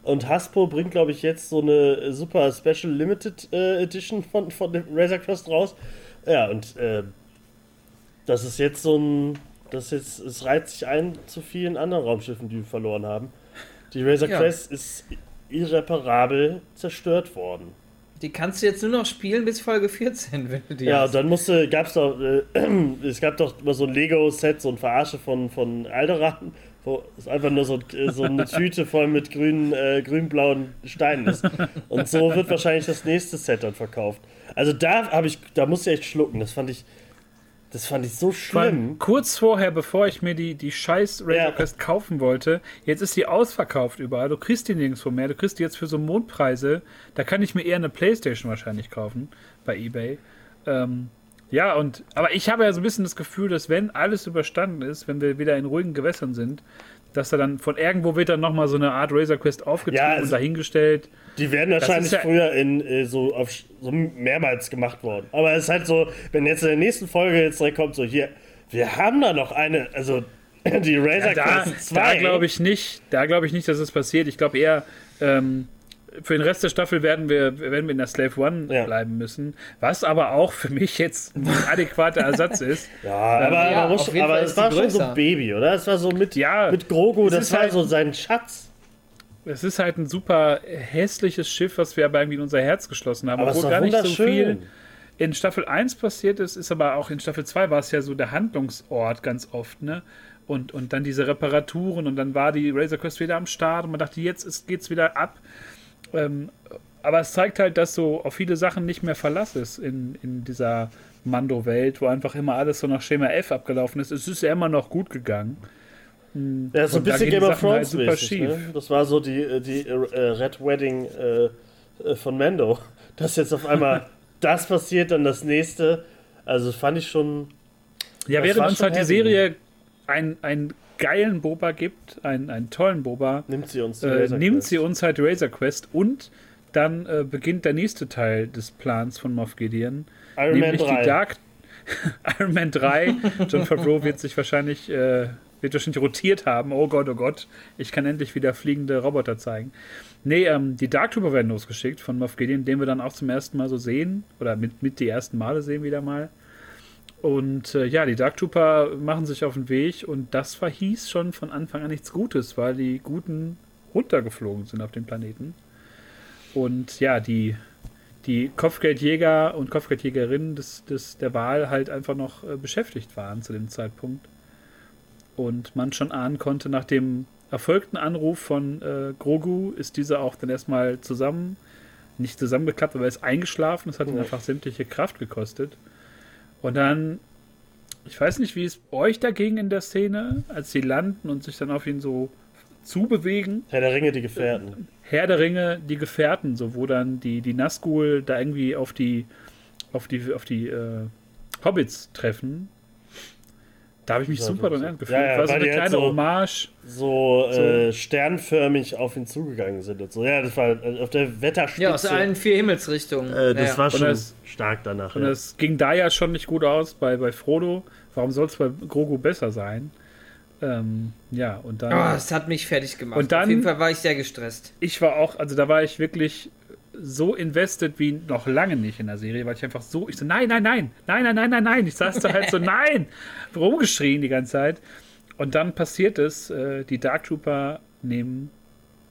Und Hasbro bringt, glaube ich, jetzt so eine super Special Limited äh, Edition von, von dem Razor Crest raus. Ja, und äh, das ist jetzt so ein. Das jetzt, es reiht sich ein zu vielen anderen Raumschiffen, die wir verloren haben. Die Razor Ja. Crest ist irreparabel zerstört worden. die kannst du jetzt nur noch spielen bis Folge 14, wenn du die Ja, hast. dann musste, gab's doch, äh, es gab doch immer so ein Lego-Set, so ein Verarsche von, von Alderan, wo es einfach nur so, so eine Tüte voll mit grünen, äh, grün-blauen Steinen ist. Und so wird wahrscheinlich das nächste Set dann verkauft. Also da habe ich, da musste ich echt schlucken. Das fand ich, das fand ich so schlimm. kurz vorher, bevor ich mir die, die scheiß Razor Ja. Crest kaufen wollte, jetzt ist die ausverkauft überall. Du kriegst die nirgendwo mehr. Du kriegst die jetzt für so Mondpreise. Da kann ich mir eher eine Playstation wahrscheinlich kaufen bei Ebay. Ähm, ja, und aber ich habe ja so ein bisschen das Gefühl, dass wenn alles überstanden ist, wenn wir wieder in ruhigen Gewässern sind, dass da dann von irgendwo wird dann nochmal so eine Art Razor Quest aufgetrieben Ja, und es- dahingestellt. Die werden wahrscheinlich ja- früher in äh, so auf so mehrmals gemacht worden. Aber es ist halt so, wenn jetzt in der nächsten Folge jetzt direkt kommt, so hier, wir haben da noch eine, also die Razor Da, Quest da 2. glaube ich nicht, da glaube ich nicht, dass es passiert. Ich glaube eher, ähm, für den Rest der Staffel werden wir, werden wir in der Slave One Ja. bleiben müssen. Was aber auch für mich jetzt ein adäquater Ersatz ist. Ja, aber, Ja, jeden aber es war schon so größer. ein Baby, oder? Es war so mit, Ja, mit Grogu, das ist war halt- so sein Schatz. Es ist halt ein super hässliches Schiff, was wir aber irgendwie in unser Herz geschlossen haben. Aber Obwohl gar nicht so viel in Staffel 1 passiert ist, ist aber auch in Staffel 2 war es ja so der Handlungsort ganz oft, ne? Und, und dann diese Reparaturen und dann war die Razor Quest wieder am Start und man dachte, jetzt ist, geht's wieder ab. Ähm, aber es zeigt halt, dass so auf viele Sachen nicht mehr Verlass ist in, in dieser Mando-Welt, wo einfach immer alles so nach Schema F abgelaufen ist. Es ist ja immer noch gut gegangen. Ja, so ein bisschen Game of halt Thrones super mäßig, schief. ne? Das war so die, äh, die äh, Red Wedding äh, äh, von Mando. dass jetzt auf einmal das passiert, dann das nächste. Also fand ich schon. Ja, während uns halt die. Serie einen, einen geilen Boba gibt, einen, einen tollen Boba, Nimmt sie uns äh, nimmt sie uns halt Razor Quest und dann äh, beginnt der nächste Teil des Plans von Moff Gideon, Iron Man nämlich 3. die Dark Iron Man 3. John Favreau wird sich wahrscheinlich äh, wird wahrscheinlich rotiert haben. Oh Gott, oh Gott, ich kann endlich wieder fliegende Roboter zeigen. Nee, ähm, die Dark Trooper werden losgeschickt von Moff Gideon, den wir dann auch zum ersten Mal so sehen oder mit, mit die ersten Male sehen wieder mal. Und äh, ja, die Dark Trooper machen sich auf den Weg und das verhieß schon von Anfang an nichts Gutes, weil die Guten runtergeflogen sind auf dem Planeten. Und ja, die, die Kopfgeldjäger und Kopfgeldjägerinnen des, des, der Wahl halt einfach noch äh, beschäftigt waren zu dem Zeitpunkt. Und man schon ahnen konnte, nach dem erfolgten Anruf von äh, Grogu ist dieser auch dann erstmal zusammen, nicht zusammengeklappt, aber er ist eingeschlafen. Das hat ihn Ja. einfach sämtliche Kraft gekostet. Und dann, ich weiß nicht, wie es euch dagegen in der Szene, als sie landen und sich dann auf ihn so zubewegen. Herr der Ringe, die Gefährten. Herr der Ringe, die Gefährten, so wo dann die, die Nazgul da irgendwie auf die auf die auf die äh, Hobbits treffen. Da habe ich mich Ja, super dran gefühlt. Ja, ja, War so weil eine die halt kleine so- Hommage. So, So. Äh, sternförmig auf ihn zugegangen sind und so. Ja, das war äh, auf der Wetterspitze. Ja, aus allen vier Himmelsrichtungen. äh, das ja. war schon das- stark danach. Und Ja. das ging da ja schon nicht gut aus bei, bei Frodo. Warum soll es bei Grogu besser sein? Ähm, ja, und dann. Oh, das hat mich fertig gemacht. Und dann- Auf jeden Fall war ich sehr gestresst. ich war auch, also da war ich wirklich so invested wie noch lange nicht in der Serie, weil ich einfach so, ich so, nein, nein, nein, nein, nein, nein, nein, nein. Ich saß da halt so, nein, rumgeschrien die ganze Zeit. Und dann passiert es, äh, die Dark Trooper nehmen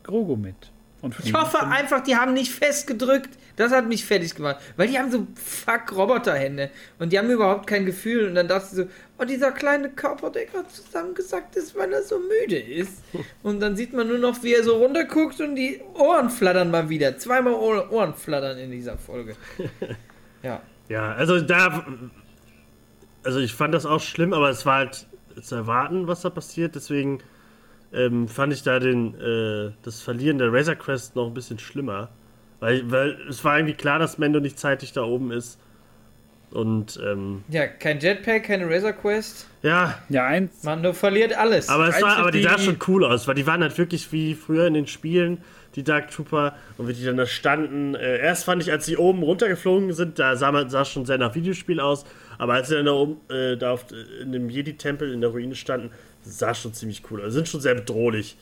Grogu mit. Und Ich hoffe einfach, die haben nicht festgedrückt. Das hat mich fertig gemacht. Weil die haben so fuck Roboterhände. Und die haben überhaupt kein Gefühl. Und dann dachte ich so, oh, dieser kleine Körper, der gerade zusammengesackt ist, weil er so müde ist. Und dann sieht man nur noch, wie er so runterguckt und die Ohren flattern mal wieder. Zweimal Ohr- Ohren flattern in dieser Folge. Ja. Ja, also da. Also ich fand das auch schlimm, aber es war halt zu erwarten, was da passiert. Deswegen ähm, fand ich da den, äh, das Verlieren der Razor Quest noch ein bisschen schlimmer. Weil, weil es war irgendwie klar, dass Mendo nicht zeitig da oben ist. Und ähm, Ja, kein Jetpack, keine Razor Quest. ja, Ja, eins. Man nur verliert alles. aber es war, aber die, die- sah schon cool aus, weil die waren halt wirklich wie früher in den Spielen, die Dark Trooper, und wie die dann da standen. Äh, erst fand ich, als sie oben runtergeflogen sind, da sah man sah schon sehr nach Videospiel aus, aber als sie dann da oben äh, da auf, in dem Jedi-Tempel in der Ruine standen, sah schon ziemlich cool aus. Sind schon sehr bedrohlich.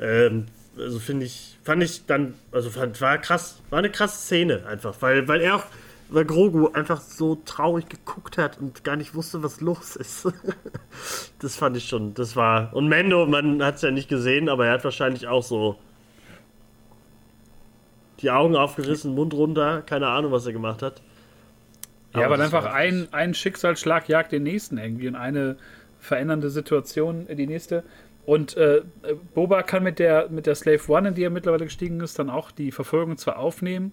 Ähm, also finde ich, fand ich dann, also fand, war krass, war eine krasse Szene einfach, weil, weil er auch, weil Grogu einfach so traurig geguckt hat und gar nicht wusste, was los ist. das fand ich schon, das war, und Mendo, man hat es ja nicht gesehen, aber er hat wahrscheinlich auch so die Augen aufgerissen, Mund runter, keine Ahnung, was er gemacht hat. Ja, aber einfach ein, ein Schicksalsschlag jagt den nächsten irgendwie und eine verändernde Situation in die nächste. Und äh, Boba kann mit der, mit der Slave One, in die er mittlerweile gestiegen ist, dann auch die Verfolgung zwar aufnehmen,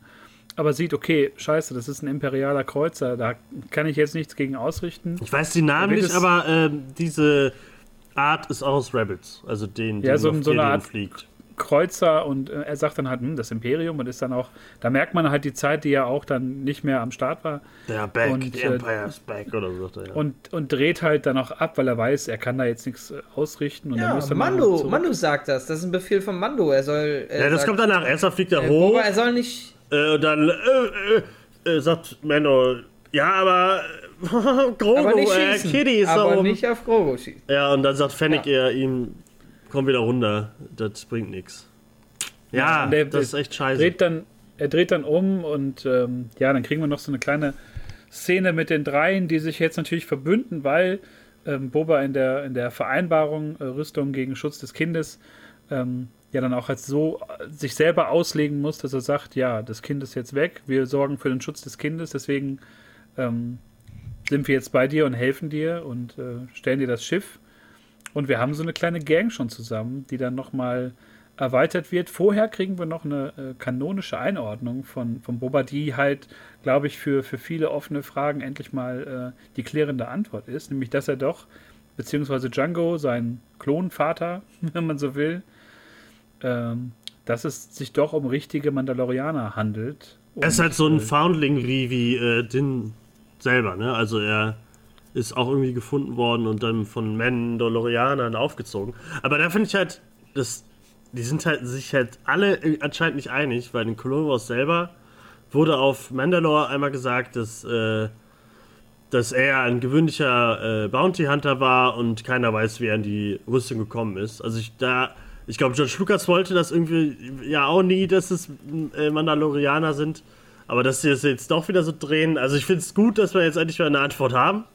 aber sieht, okay, scheiße, das ist ein imperialer Kreuzer, da kann ich jetzt nichts gegen ausrichten. Ich weiß die Namen nicht, aber ähm, diese Art ist auch aus Rebels, also den, Ja, den so- so eine Art- fliegt. Kreuzer und äh, er sagt dann halt, hm, das Imperium und ist dann auch, da merkt man halt die Zeit, die er auch dann nicht mehr am Start war Der back, Und, the äh, Empire's back, oder so er ja. und, und dreht halt dann auch ab, weil er weiß, er kann da jetzt nichts äh, ausrichten. Und er ja, muss dann Mando. Mando sagt das. Das ist ein Befehl von Mando. Er soll. Er ja, das sagt, kommt danach. Erstmal fliegt er äh, hoch Boba, er soll nicht. äh, und dann äh, äh, äh, sagt Mando, ja, aber äh, Grogu, Aber nicht äh, schießen. Kitty ist da aber oben. nicht auf Grogu schießen. Ja, und dann sagt Fennec Ja. eher ihm, komm wieder runter, das bringt nichts. Ja, der- das ist echt scheiße. dreht dann, er dreht dann um und ähm, ja, dann kriegen wir noch so eine kleine Szene mit den dreien, die sich jetzt natürlich verbünden, weil ähm, Boba in der, in der Vereinbarung äh, Rüstung gegen Schutz des Kindes ähm, ja dann auch als so äh, sich selber auslegen muss, dass er sagt, ja, das Kind ist jetzt weg, wir sorgen für den Schutz des Kindes, deswegen ähm, sind wir jetzt bei dir und helfen dir und äh, stellen dir das Schiff. Und wir haben so eine kleine Gang schon zusammen, die dann nochmal erweitert wird. Vorher kriegen wir noch eine äh, kanonische Einordnung von, von Boba, die halt, glaube ich, für, für viele offene Fragen endlich mal äh, die klärende Antwort ist. Nämlich, dass er doch, beziehungsweise Django, sein Klonvater, wenn man so will, ähm, dass es sich doch um richtige Mandalorianer handelt er ist halt so ein äh, Foundling wie, wie äh, Din selber, ne? Also er ist auch irgendwie gefunden worden und dann von Mandalorianern aufgezogen. Aber da finde ich halt, das, die sind halt sich halt alle anscheinend nicht einig, weil in Clone Wars selber wurde auf Mandalore einmal gesagt, dass, äh, dass er ein gewöhnlicher äh, Bounty Hunter war und keiner weiß, wie er in die Rüstung gekommen ist. Also ich da, ich glaube, George Lucas wollte das irgendwie ja auch nie, dass es äh, Mandalorianer sind. Aber dass sie es jetzt doch wieder so drehen, also ich finde es gut, dass wir jetzt endlich mal eine Antwort haben.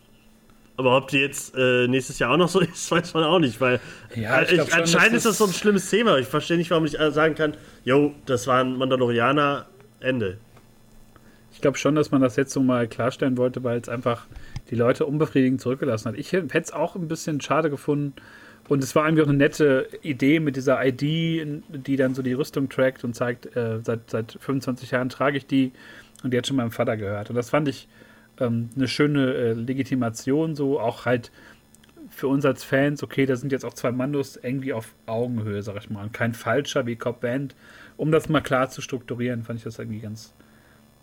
Aber ob die jetzt äh, nächstes Jahr auch noch so ist, weiß man auch nicht, weil ja, ich ich, schon, anscheinend ist das so ein schlimmes Thema. Ich verstehe nicht, warum ich äh, sagen kann, yo, das waren Mandalorianer, Ende. Ich glaube schon, dass man das jetzt so mal klarstellen wollte, weil es einfach die Leute unbefriedigend zurückgelassen hat. Ich hätte es auch ein bisschen schade gefunden. Und es war irgendwie auch eine nette Idee mit dieser ID, die dann so die Rüstung trackt und zeigt, äh, seit, seit 25 Jahren trage ich die und die hat schon meinem Vater gehört. Und das fand ich ähm, eine schöne äh, Legitimation, so auch halt für uns als Fans, okay, da sind jetzt auch zwei Mandos irgendwie auf Augenhöhe, sag ich mal. Und kein falscher wie Cop Band. Um das mal klar zu strukturieren, fand ich das irgendwie ganz,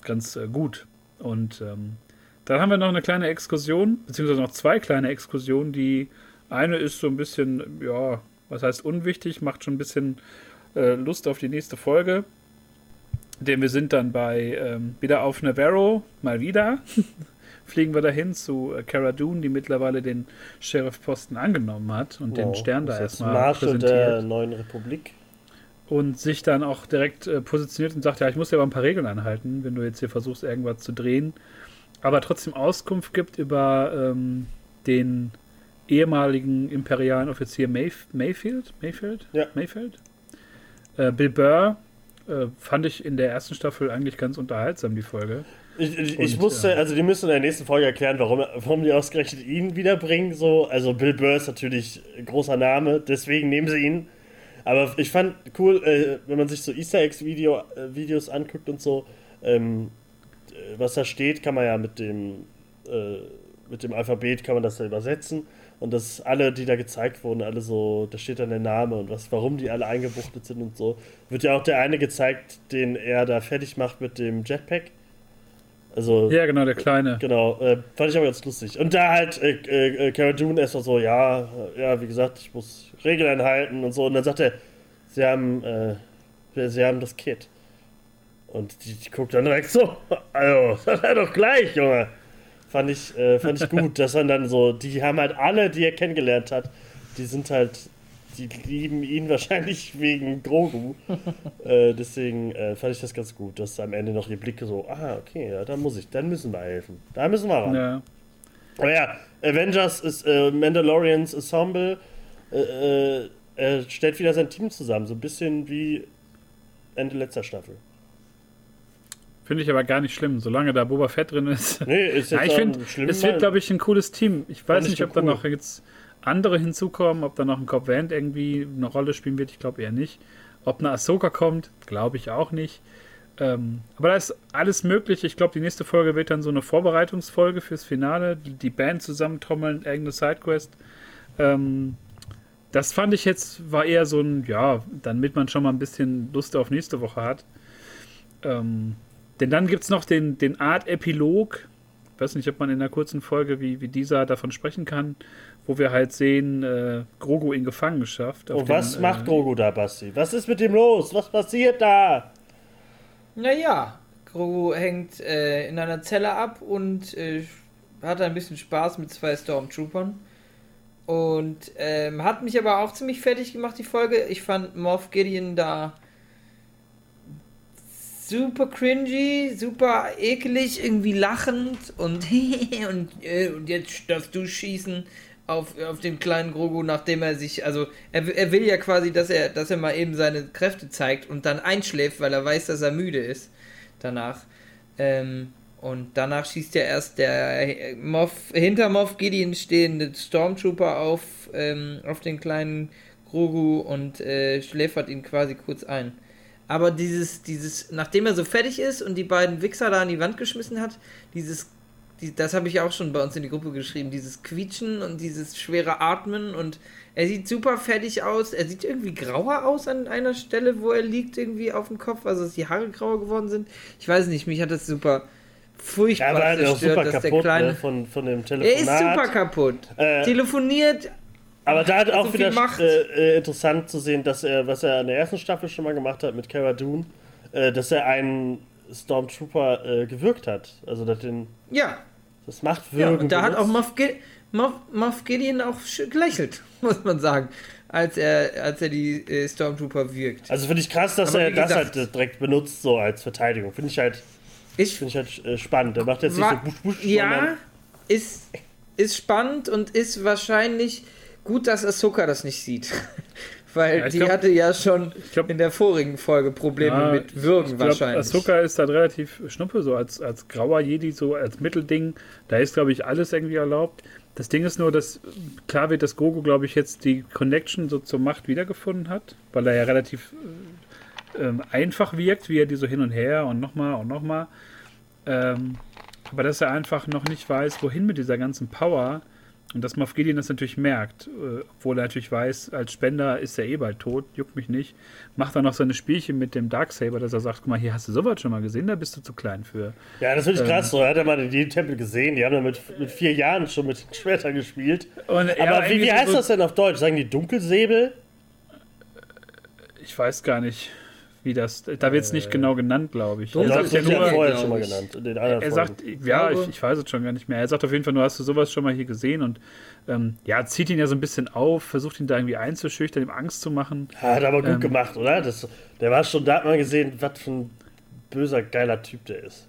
ganz äh, gut. Und ähm, dann haben wir noch eine kleine Exkursion, beziehungsweise noch zwei kleine Exkursionen, die eine ist so ein bisschen, ja, was heißt unwichtig, macht schon ein bisschen äh, Lust auf die nächste Folge. Denn wir sind dann bei ähm, wieder auf Navarro, mal wieder. Fliegen wir dahin zu äh, Cara Dune, die mittlerweile den Sheriff-Posten angenommen hat und wow, den Stern da erstmal Marshal präsentiert. der neuen Republik. Und sich dann auch direkt äh, positioniert und sagt, ja, ich muss ja aber ein paar Regeln anhalten, wenn du jetzt hier versuchst, irgendwas zu drehen. Aber trotzdem Auskunft gibt über ähm, den ehemaligen imperialen Offizier Mayf Mayfield? Mayfield? Ja. Mayfield? Äh, Bill Burr äh, fand ich in der ersten Staffel eigentlich ganz unterhaltsam, die Folge. Ich, ich, Und, ich musste, ja. also die müssen in der nächsten Folge erklären, warum, warum die ausgerechnet ihn wiederbringen. So. Also Bill Burr ist natürlich ein großer Name, deswegen nehmen sie ihn. Aber ich fand cool, äh, wenn man sich so Easter Eggs Video, äh, Videos anguckt und so, ähm, was da steht, kann man ja mit dem, äh, mit dem Alphabet kann man das ja übersetzen. Und dass alle, die da gezeigt wurden, alle so, da steht dann der Name und was, warum die alle eingebuchtet sind und so. Wird ja auch der eine gezeigt, den er da fertig macht mit dem Jetpack. Also, ja, genau, der kleine. Genau, äh, fand ich aber ganz lustig. Und da halt äh, äh, äh Cara Dune erstmal so, ja, ja, wie gesagt, ich muss Regeln einhalten und so. Und dann sagt er, sie haben, äh, sie haben das Kit. Und die, die guckt dann direkt so, also, das er doch gleich, Junge. Fand ich, äh, fand ich gut, dass man dann so, die haben halt alle, die er kennengelernt hat, die sind halt, die lieben ihn wahrscheinlich wegen Grogu. äh, deswegen äh, fand ich das ganz gut, dass am Ende noch die Blicke so, ah, okay, ja, da muss ich, dann müssen wir helfen. Da müssen wir ran. Ja. Aber ja, Avengers ist äh, Mandalorians Ensemble, äh, äh, stellt wieder sein Team zusammen, so ein bisschen wie Ende letzter Staffel. Finde ich aber gar nicht schlimm, solange da Boba Fett drin ist. Nee, ist jetzt ja, ich finde, es wird, glaube ich, ein cooles Team. Ich weiß nicht, ob cool. da noch jetzt andere hinzukommen, ob da noch ein Cobb Vant irgendwie eine Rolle spielen wird. Ich glaube eher nicht. Ob eine Ahsoka kommt, glaube ich auch nicht. Ähm, aber da ist alles möglich. Ich glaube, die nächste Folge wird dann so eine Vorbereitungsfolge fürs Finale. Die, die Band zusammentrommeln, irgendeine Sidequest. Ähm, das fand ich jetzt, war eher so ein, ja, damit man schon mal ein bisschen Lust auf nächste Woche hat. Ähm, denn dann gibt es noch den, den Art-Epilog. Ich weiß nicht, ob man in einer kurzen Folge wie, wie dieser davon sprechen kann, wo wir halt sehen, äh, Grogu in Gefangenschaft. Oh, was den, macht äh, Grogu da, Basti? Was ist mit dem los? Was passiert da? Naja, Grogu hängt äh, in einer Zelle ab und äh, hat ein bisschen Spaß mit zwei Stormtroopern. Und ähm, hat mich aber auch ziemlich fertig gemacht, die Folge. Ich fand Moff Gideon da super cringy, super eklig, irgendwie lachend und und, äh, und jetzt darfst du schießen auf, auf den kleinen Grogu, nachdem er sich, also er, er will ja quasi, dass er, dass er mal eben seine Kräfte zeigt und dann einschläft, weil er weiß, dass er müde ist danach. Ähm, und danach schießt ja erst der Moff, hinter Moff Gideon stehende Stormtrooper auf, ähm, auf den kleinen Grogu und äh, schläfert ihn quasi kurz ein. Aber dieses, dieses, nachdem er so fertig ist und die beiden Wichser da an die Wand geschmissen hat, dieses, die, das habe ich auch schon bei uns in die Gruppe geschrieben, dieses Quietschen und dieses schwere Atmen und er sieht super fertig aus. Er sieht irgendwie grauer aus an einer Stelle, wo er liegt, irgendwie auf dem Kopf, also dass die Haare grauer geworden sind. Ich weiß nicht, mich hat das super furchtbar Ja, aber auch zerstört, super dass kaputt der kleine. ne, von, von dem er Telefonat. ist super kaputt. Äh, Telefoniert. Aber da hat so auch viel wieder Macht. äh, äh, interessant zu sehen, dass er, was er in der ersten Staffel schon mal gemacht hat mit Cara Dune, äh, dass er einen Stormtrooper äh, gewürgt hat. Also das, den, Ja, das Machtwürgen. ja. Und da hat auch. Moff, Gid Moff, Moff Gideon auch gelächelt, muss man sagen, als er, als er die äh, Stormtrooper wirkt. Also finde ich krass, dass Aber er das gesagt- halt direkt benutzt, so als Verteidigung. Finde ich halt, Ich finde ich halt äh, spannend. Der macht jetzt nicht so busch, busch, Ja, ist, ist spannend und ist wahrscheinlich gut, dass Ahsoka das nicht sieht. Weil Ja, die glaub- hatte ja schon glaub- in der vorigen Folge Probleme Ja, mit Würgen ich glaub, wahrscheinlich. Ahsoka ist halt relativ schnuppe, so als, als grauer Jedi, so als Mittelding. Da ist, glaube ich, alles irgendwie erlaubt. Das Ding ist nur, dass klar wird, dass Gogo, glaube ich, jetzt die Connection so zur Macht wiedergefunden hat, weil er ja relativ äh, ähm, einfach wirkt, wie er die so hin und her und nochmal und nochmal. Ähm, aber dass er einfach noch nicht weiß, wohin mit dieser ganzen Power. Und dass Gideon das natürlich merkt, äh, obwohl er natürlich weiß, als Spender ist er eh bald tot, juckt mich nicht. Macht dann noch seine Spielchen mit dem Darksaber, dass er sagt, guck mal, hier hast du sowas schon mal gesehen, da bist du zu klein für. Ja, das finde ich Ähm. krass. So, er hat ja mal den Jedi-Tempel gesehen. Die haben ja mit, mit vier Jahren schon mit Schwertern gespielt. Und, ja, Aber wie, wie heißt so, das denn auf Deutsch? Sagen die Dunkelsäbel? Ich weiß gar nicht, wie das, da wird es nicht genau genannt, glaube ich. Er sagt ja nur, vorher schon mal ich. genannt. Er Folgen. sagt, ja, ich, ich weiß es schon gar nicht mehr. Er sagt auf jeden Fall, nur hast du sowas schon mal hier gesehen und ähm, ja, zieht ihn ja so ein bisschen auf, versucht ihn da irgendwie einzuschüchtern, ihm Angst zu machen. Hat aber gut Ähm. gemacht, oder? Das, der war schon, da hat man gesehen, was für ein böser, geiler Typ der ist.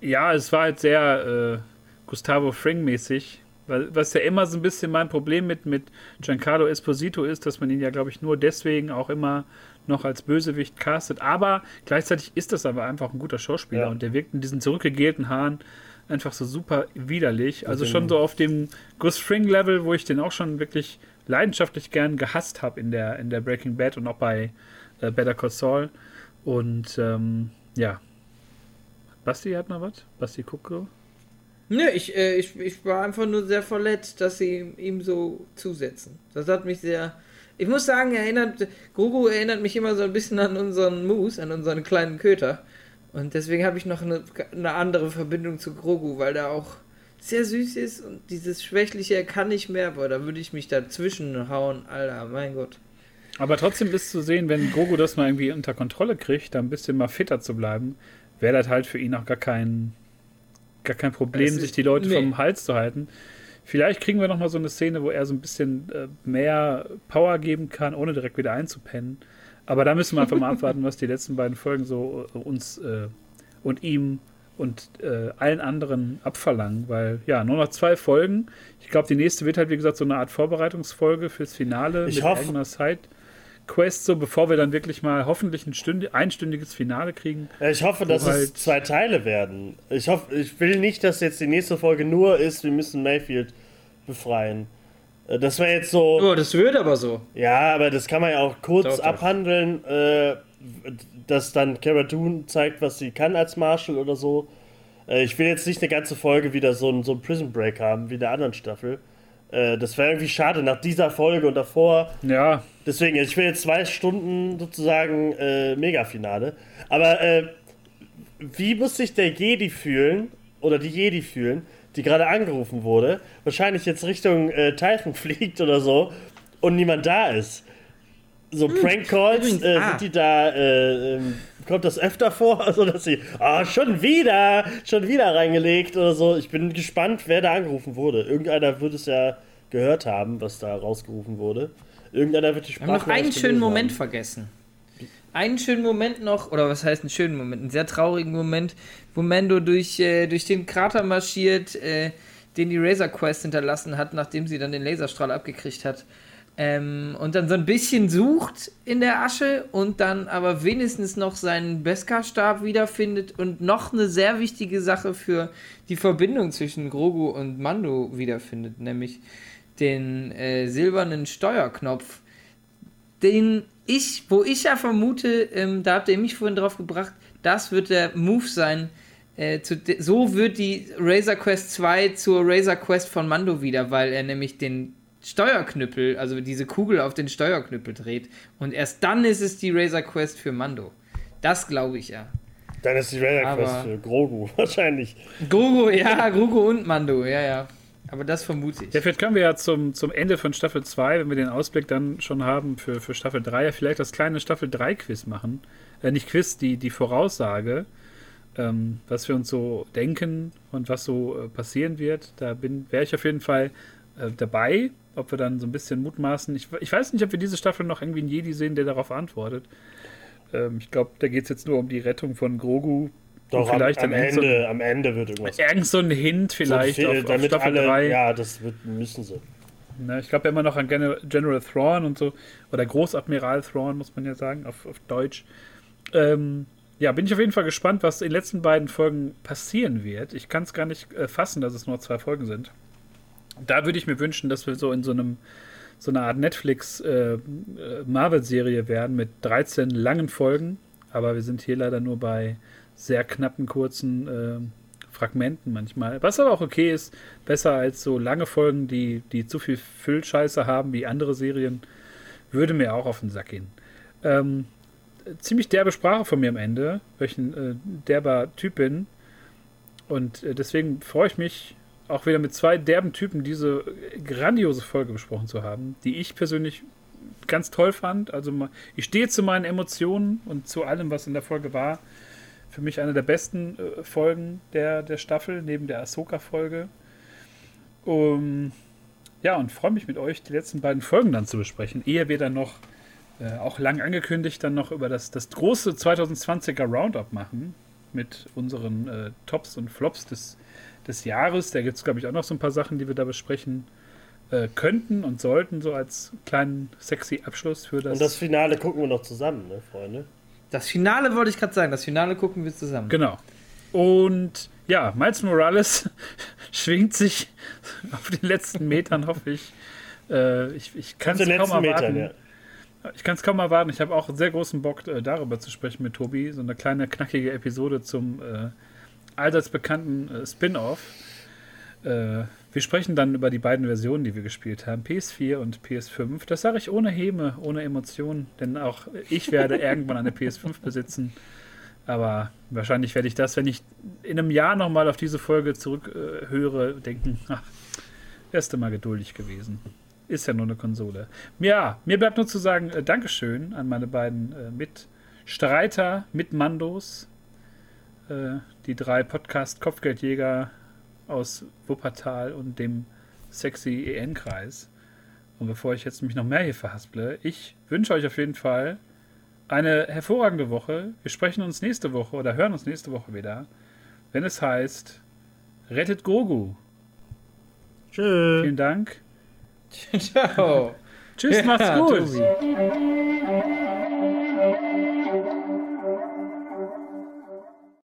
Ja, es war halt sehr äh, Gustavo Fring-mäßig. Weil, was ja immer so ein bisschen mein Problem mit, mit Giancarlo Esposito ist, dass man ihn ja, glaube ich, nur deswegen auch immer noch als Bösewicht castet. Aber gleichzeitig ist das aber einfach ein guter Schauspieler Ja. und der wirkt in diesen zurückgegelten Haaren einfach so super widerlich. Also schon so auf dem Gus Fring-Level, wo ich den auch schon wirklich leidenschaftlich gern gehasst habe in der, in der Breaking Bad und auch bei äh, Better Call Saul. Und ähm, ja. Basti hat noch was? Basti Kucko? Nö, ich, äh, ich, ich war einfach nur sehr verletzt, dass sie ihm so zusetzen. Das hat mich sehr. Ich muss sagen, erinnert, Grogu erinnert mich immer so ein bisschen an unseren Moose, an unseren kleinen Köter. Und deswegen habe ich noch eine, eine andere Verbindung zu Grogu, weil der auch sehr süß ist und dieses Schwächliche, er kann nicht mehr, boah, da würde ich mich dazwischen hauen, Alter, mein Gott. Aber trotzdem ist zu sehen, wenn Gogo das mal irgendwie unter Kontrolle kriegt, da ein bisschen mal fitter zu bleiben, wäre das halt für ihn auch gar kein, gar kein Problem, sich die Leute nee. vom Hals zu halten. Vielleicht kriegen wir noch mal so eine Szene, wo er so ein bisschen äh, mehr Power geben kann, ohne direkt wieder einzupennen. Aber da müssen wir einfach mal abwarten, was die letzten beiden Folgen so äh, uns äh, und ihm und äh, allen anderen abverlangen, weil ja, nur noch zwei Folgen. Ich glaube, die nächste wird halt, wie gesagt, so eine Art Vorbereitungsfolge fürs Finale Ich mit hoffe- eigener Side-Quest, so bevor wir dann wirklich mal hoffentlich ein Stünd einstündiges Finale kriegen. Ja, Ich hoffe, dass Wo es halt- zwei Teile werden. Ich hoffe, ich will nicht, dass jetzt die nächste Folge nur ist, wir müssen Mayfield befreien. Äh, Das wäre jetzt so. Oh, das wird aber so. Ja, aber das kann man ja auch kurz Doch, doch. abhandeln, äh, dass dann Cara Dune zeigt, was sie kann als Marshal oder so. Äh, ich will jetzt nicht eine ganze Folge wieder so ein, so ein Prison Break haben wie in der anderen Staffel. Äh, das wäre irgendwie schade nach dieser Folge und davor. Ja, Deswegen, ich will jetzt zwei Stunden sozusagen äh, Mega-Finale. Aber äh, wie muss sich der Jedi fühlen oder die Jedi fühlen, die gerade angerufen wurde, wahrscheinlich jetzt Richtung äh, Typhon fliegt oder so und niemand da ist? So Prank Calls, übrigens, äh, ah. sind die da, äh, ähm, kommt das öfter vor, also dass sie, ah, schon wieder, schon wieder reingelegt oder so. Ich bin gespannt, wer da angerufen wurde. Irgendeiner wird es ja gehört haben, was da rausgerufen wurde. Irgendeiner wird die Wir haben noch einen schönen Moment haben. vergessen. Einen schönen Moment noch, oder was heißt einen schönen Moment? Einen sehr traurigen Moment, wo Mando durch, äh, durch den Krater marschiert, äh, den die Razor Quest hinterlassen hat, nachdem sie dann den Laserstrahl abgekriegt hat. Ähm, und dann so ein bisschen sucht in der Asche und dann aber wenigstens noch seinen Beskar-Stab wiederfindet und noch eine sehr wichtige Sache für die Verbindung zwischen Grogu und Mando wiederfindet, nämlich den äh, silbernen Steuerknopf, den ich, wo ich ja vermute, ähm, da habt ihr mich vorhin drauf gebracht, das wird der Move sein, äh, zu, so wird die Razor Quest 2 zur Razor Quest von Mando wieder, weil er nämlich den Steuerknüppel, also diese Kugel auf den Steuerknüppel dreht. Und erst dann ist es die Razor Quest für Mando. Das glaube ich ja. Dann ist die Razor Quest für Grogu wahrscheinlich. Grogu, ja, Grogu und Mando, ja, ja. Aber das vermute ich. Ja, vielleicht können wir ja zum, zum Ende von Staffel 2, wenn wir den Ausblick dann schon haben für, für Staffel 3, ja vielleicht das kleine Staffel 3 Quiz machen. Äh, nicht Quiz, die, die Voraussage, ähm, was wir uns so denken und was so äh, passieren wird. Da bin wäre ich auf jeden Fall äh, dabei, ob wir dann so ein bisschen mutmaßen. Ich, ich weiß nicht, ob wir diese Staffel noch irgendwie einen Jedi sehen, der darauf antwortet. Ähm, ich glaube, da geht es jetzt nur um die Rettung von Grogu. Doch, Und vielleicht am, am, Ende so- Ende, am Ende wird irgendwas. Irgend so ein Hint vielleicht So, auf, auf damit Staffel alle, 3. Ja, das wird, müssen sie. Ne, ich glaube ja immer noch an Gen General Thrawn und so, oder Großadmiral Thrawn, muss man ja sagen, auf, auf Deutsch. Ähm, ja, bin ich auf jeden Fall gespannt, was in den letzten beiden Folgen passieren wird. Ich kann es gar nicht äh, fassen, dass es nur zwei Folgen sind. Da würde ich mir wünschen, dass wir so in so einem so einer Art Netflix äh, äh, Marvel-Serie werden mit 13 langen Folgen, aber wir sind hier leider nur bei sehr knappen, kurzen äh, Fragmenten manchmal. Was aber auch okay ist, besser als so lange Folgen, die, die zu viel Füllscheiße haben wie andere Serien, würde mir auch auf den Sack gehen. Ähm, ziemlich derbe Sprache von mir am Ende, ein äh, derber Typ bin. Und äh, deswegen freue ich mich, auch wieder mit zwei derben Typen diese grandiose Folge besprochen zu haben, die ich persönlich ganz toll fand. Also ich stehe zu meinen Emotionen und zu allem, was in der Folge war. Für mich eine der besten äh, Folgen der, der Staffel, neben der Ahsoka-Folge. Um, ja, und freue mich mit euch, die letzten beiden Folgen dann zu besprechen, ehe wir dann noch, äh, auch lang angekündigt, dann noch über das, das große 2020er Roundup machen mit unseren äh, Tops und Flops des, des Jahres. Da gibt es, glaube ich, auch noch so ein paar Sachen, die wir da besprechen äh, könnten und sollten, so als kleinen sexy Abschluss für das. Und das Finale gucken wir noch zusammen, ne, Freunde? Das Finale wollte ich gerade sagen. Das Finale gucken wir zusammen. Genau. Und ja, Miles Morales schwingt sich auf den letzten Metern, hoffe ich. Äh, ich ich kann es kaum erwarten. Metern, ja. Ich kann es kaum erwarten. Ich habe auch sehr großen Bock, äh, darüber zu sprechen mit Tobi. So eine kleine, knackige Episode zum äh, allseits bekannten äh, Spin-off. Äh, wir sprechen dann über die beiden Versionen, die wir gespielt haben, PS4 und PS5. Das sage ich ohne Häme, ohne Emotionen, denn auch ich werde irgendwann eine PS5 besitzen. Aber wahrscheinlich werde ich das, wenn ich in einem Jahr nochmal auf diese Folge zurückhöre, äh, denken, ach, du mal geduldig gewesen. Ist ja nur eine Konsole. Ja, mir bleibt nur zu sagen, äh, Dankeschön an meine beiden äh, Mitstreiter, Mitmandos, äh, die drei Podcast-Kopfgeldjäger aus Wuppertal und dem sexy EN-Kreis. Und bevor ich jetzt mich noch mehr hier verhasple, ich wünsche euch auf jeden Fall eine hervorragende Woche. Wir sprechen uns nächste Woche oder hören uns nächste Woche wieder, wenn es heißt, rettet Grogu. Tschüss. Vielen Dank. Ciao. Tschüss, macht's Ja, gut. Tobi.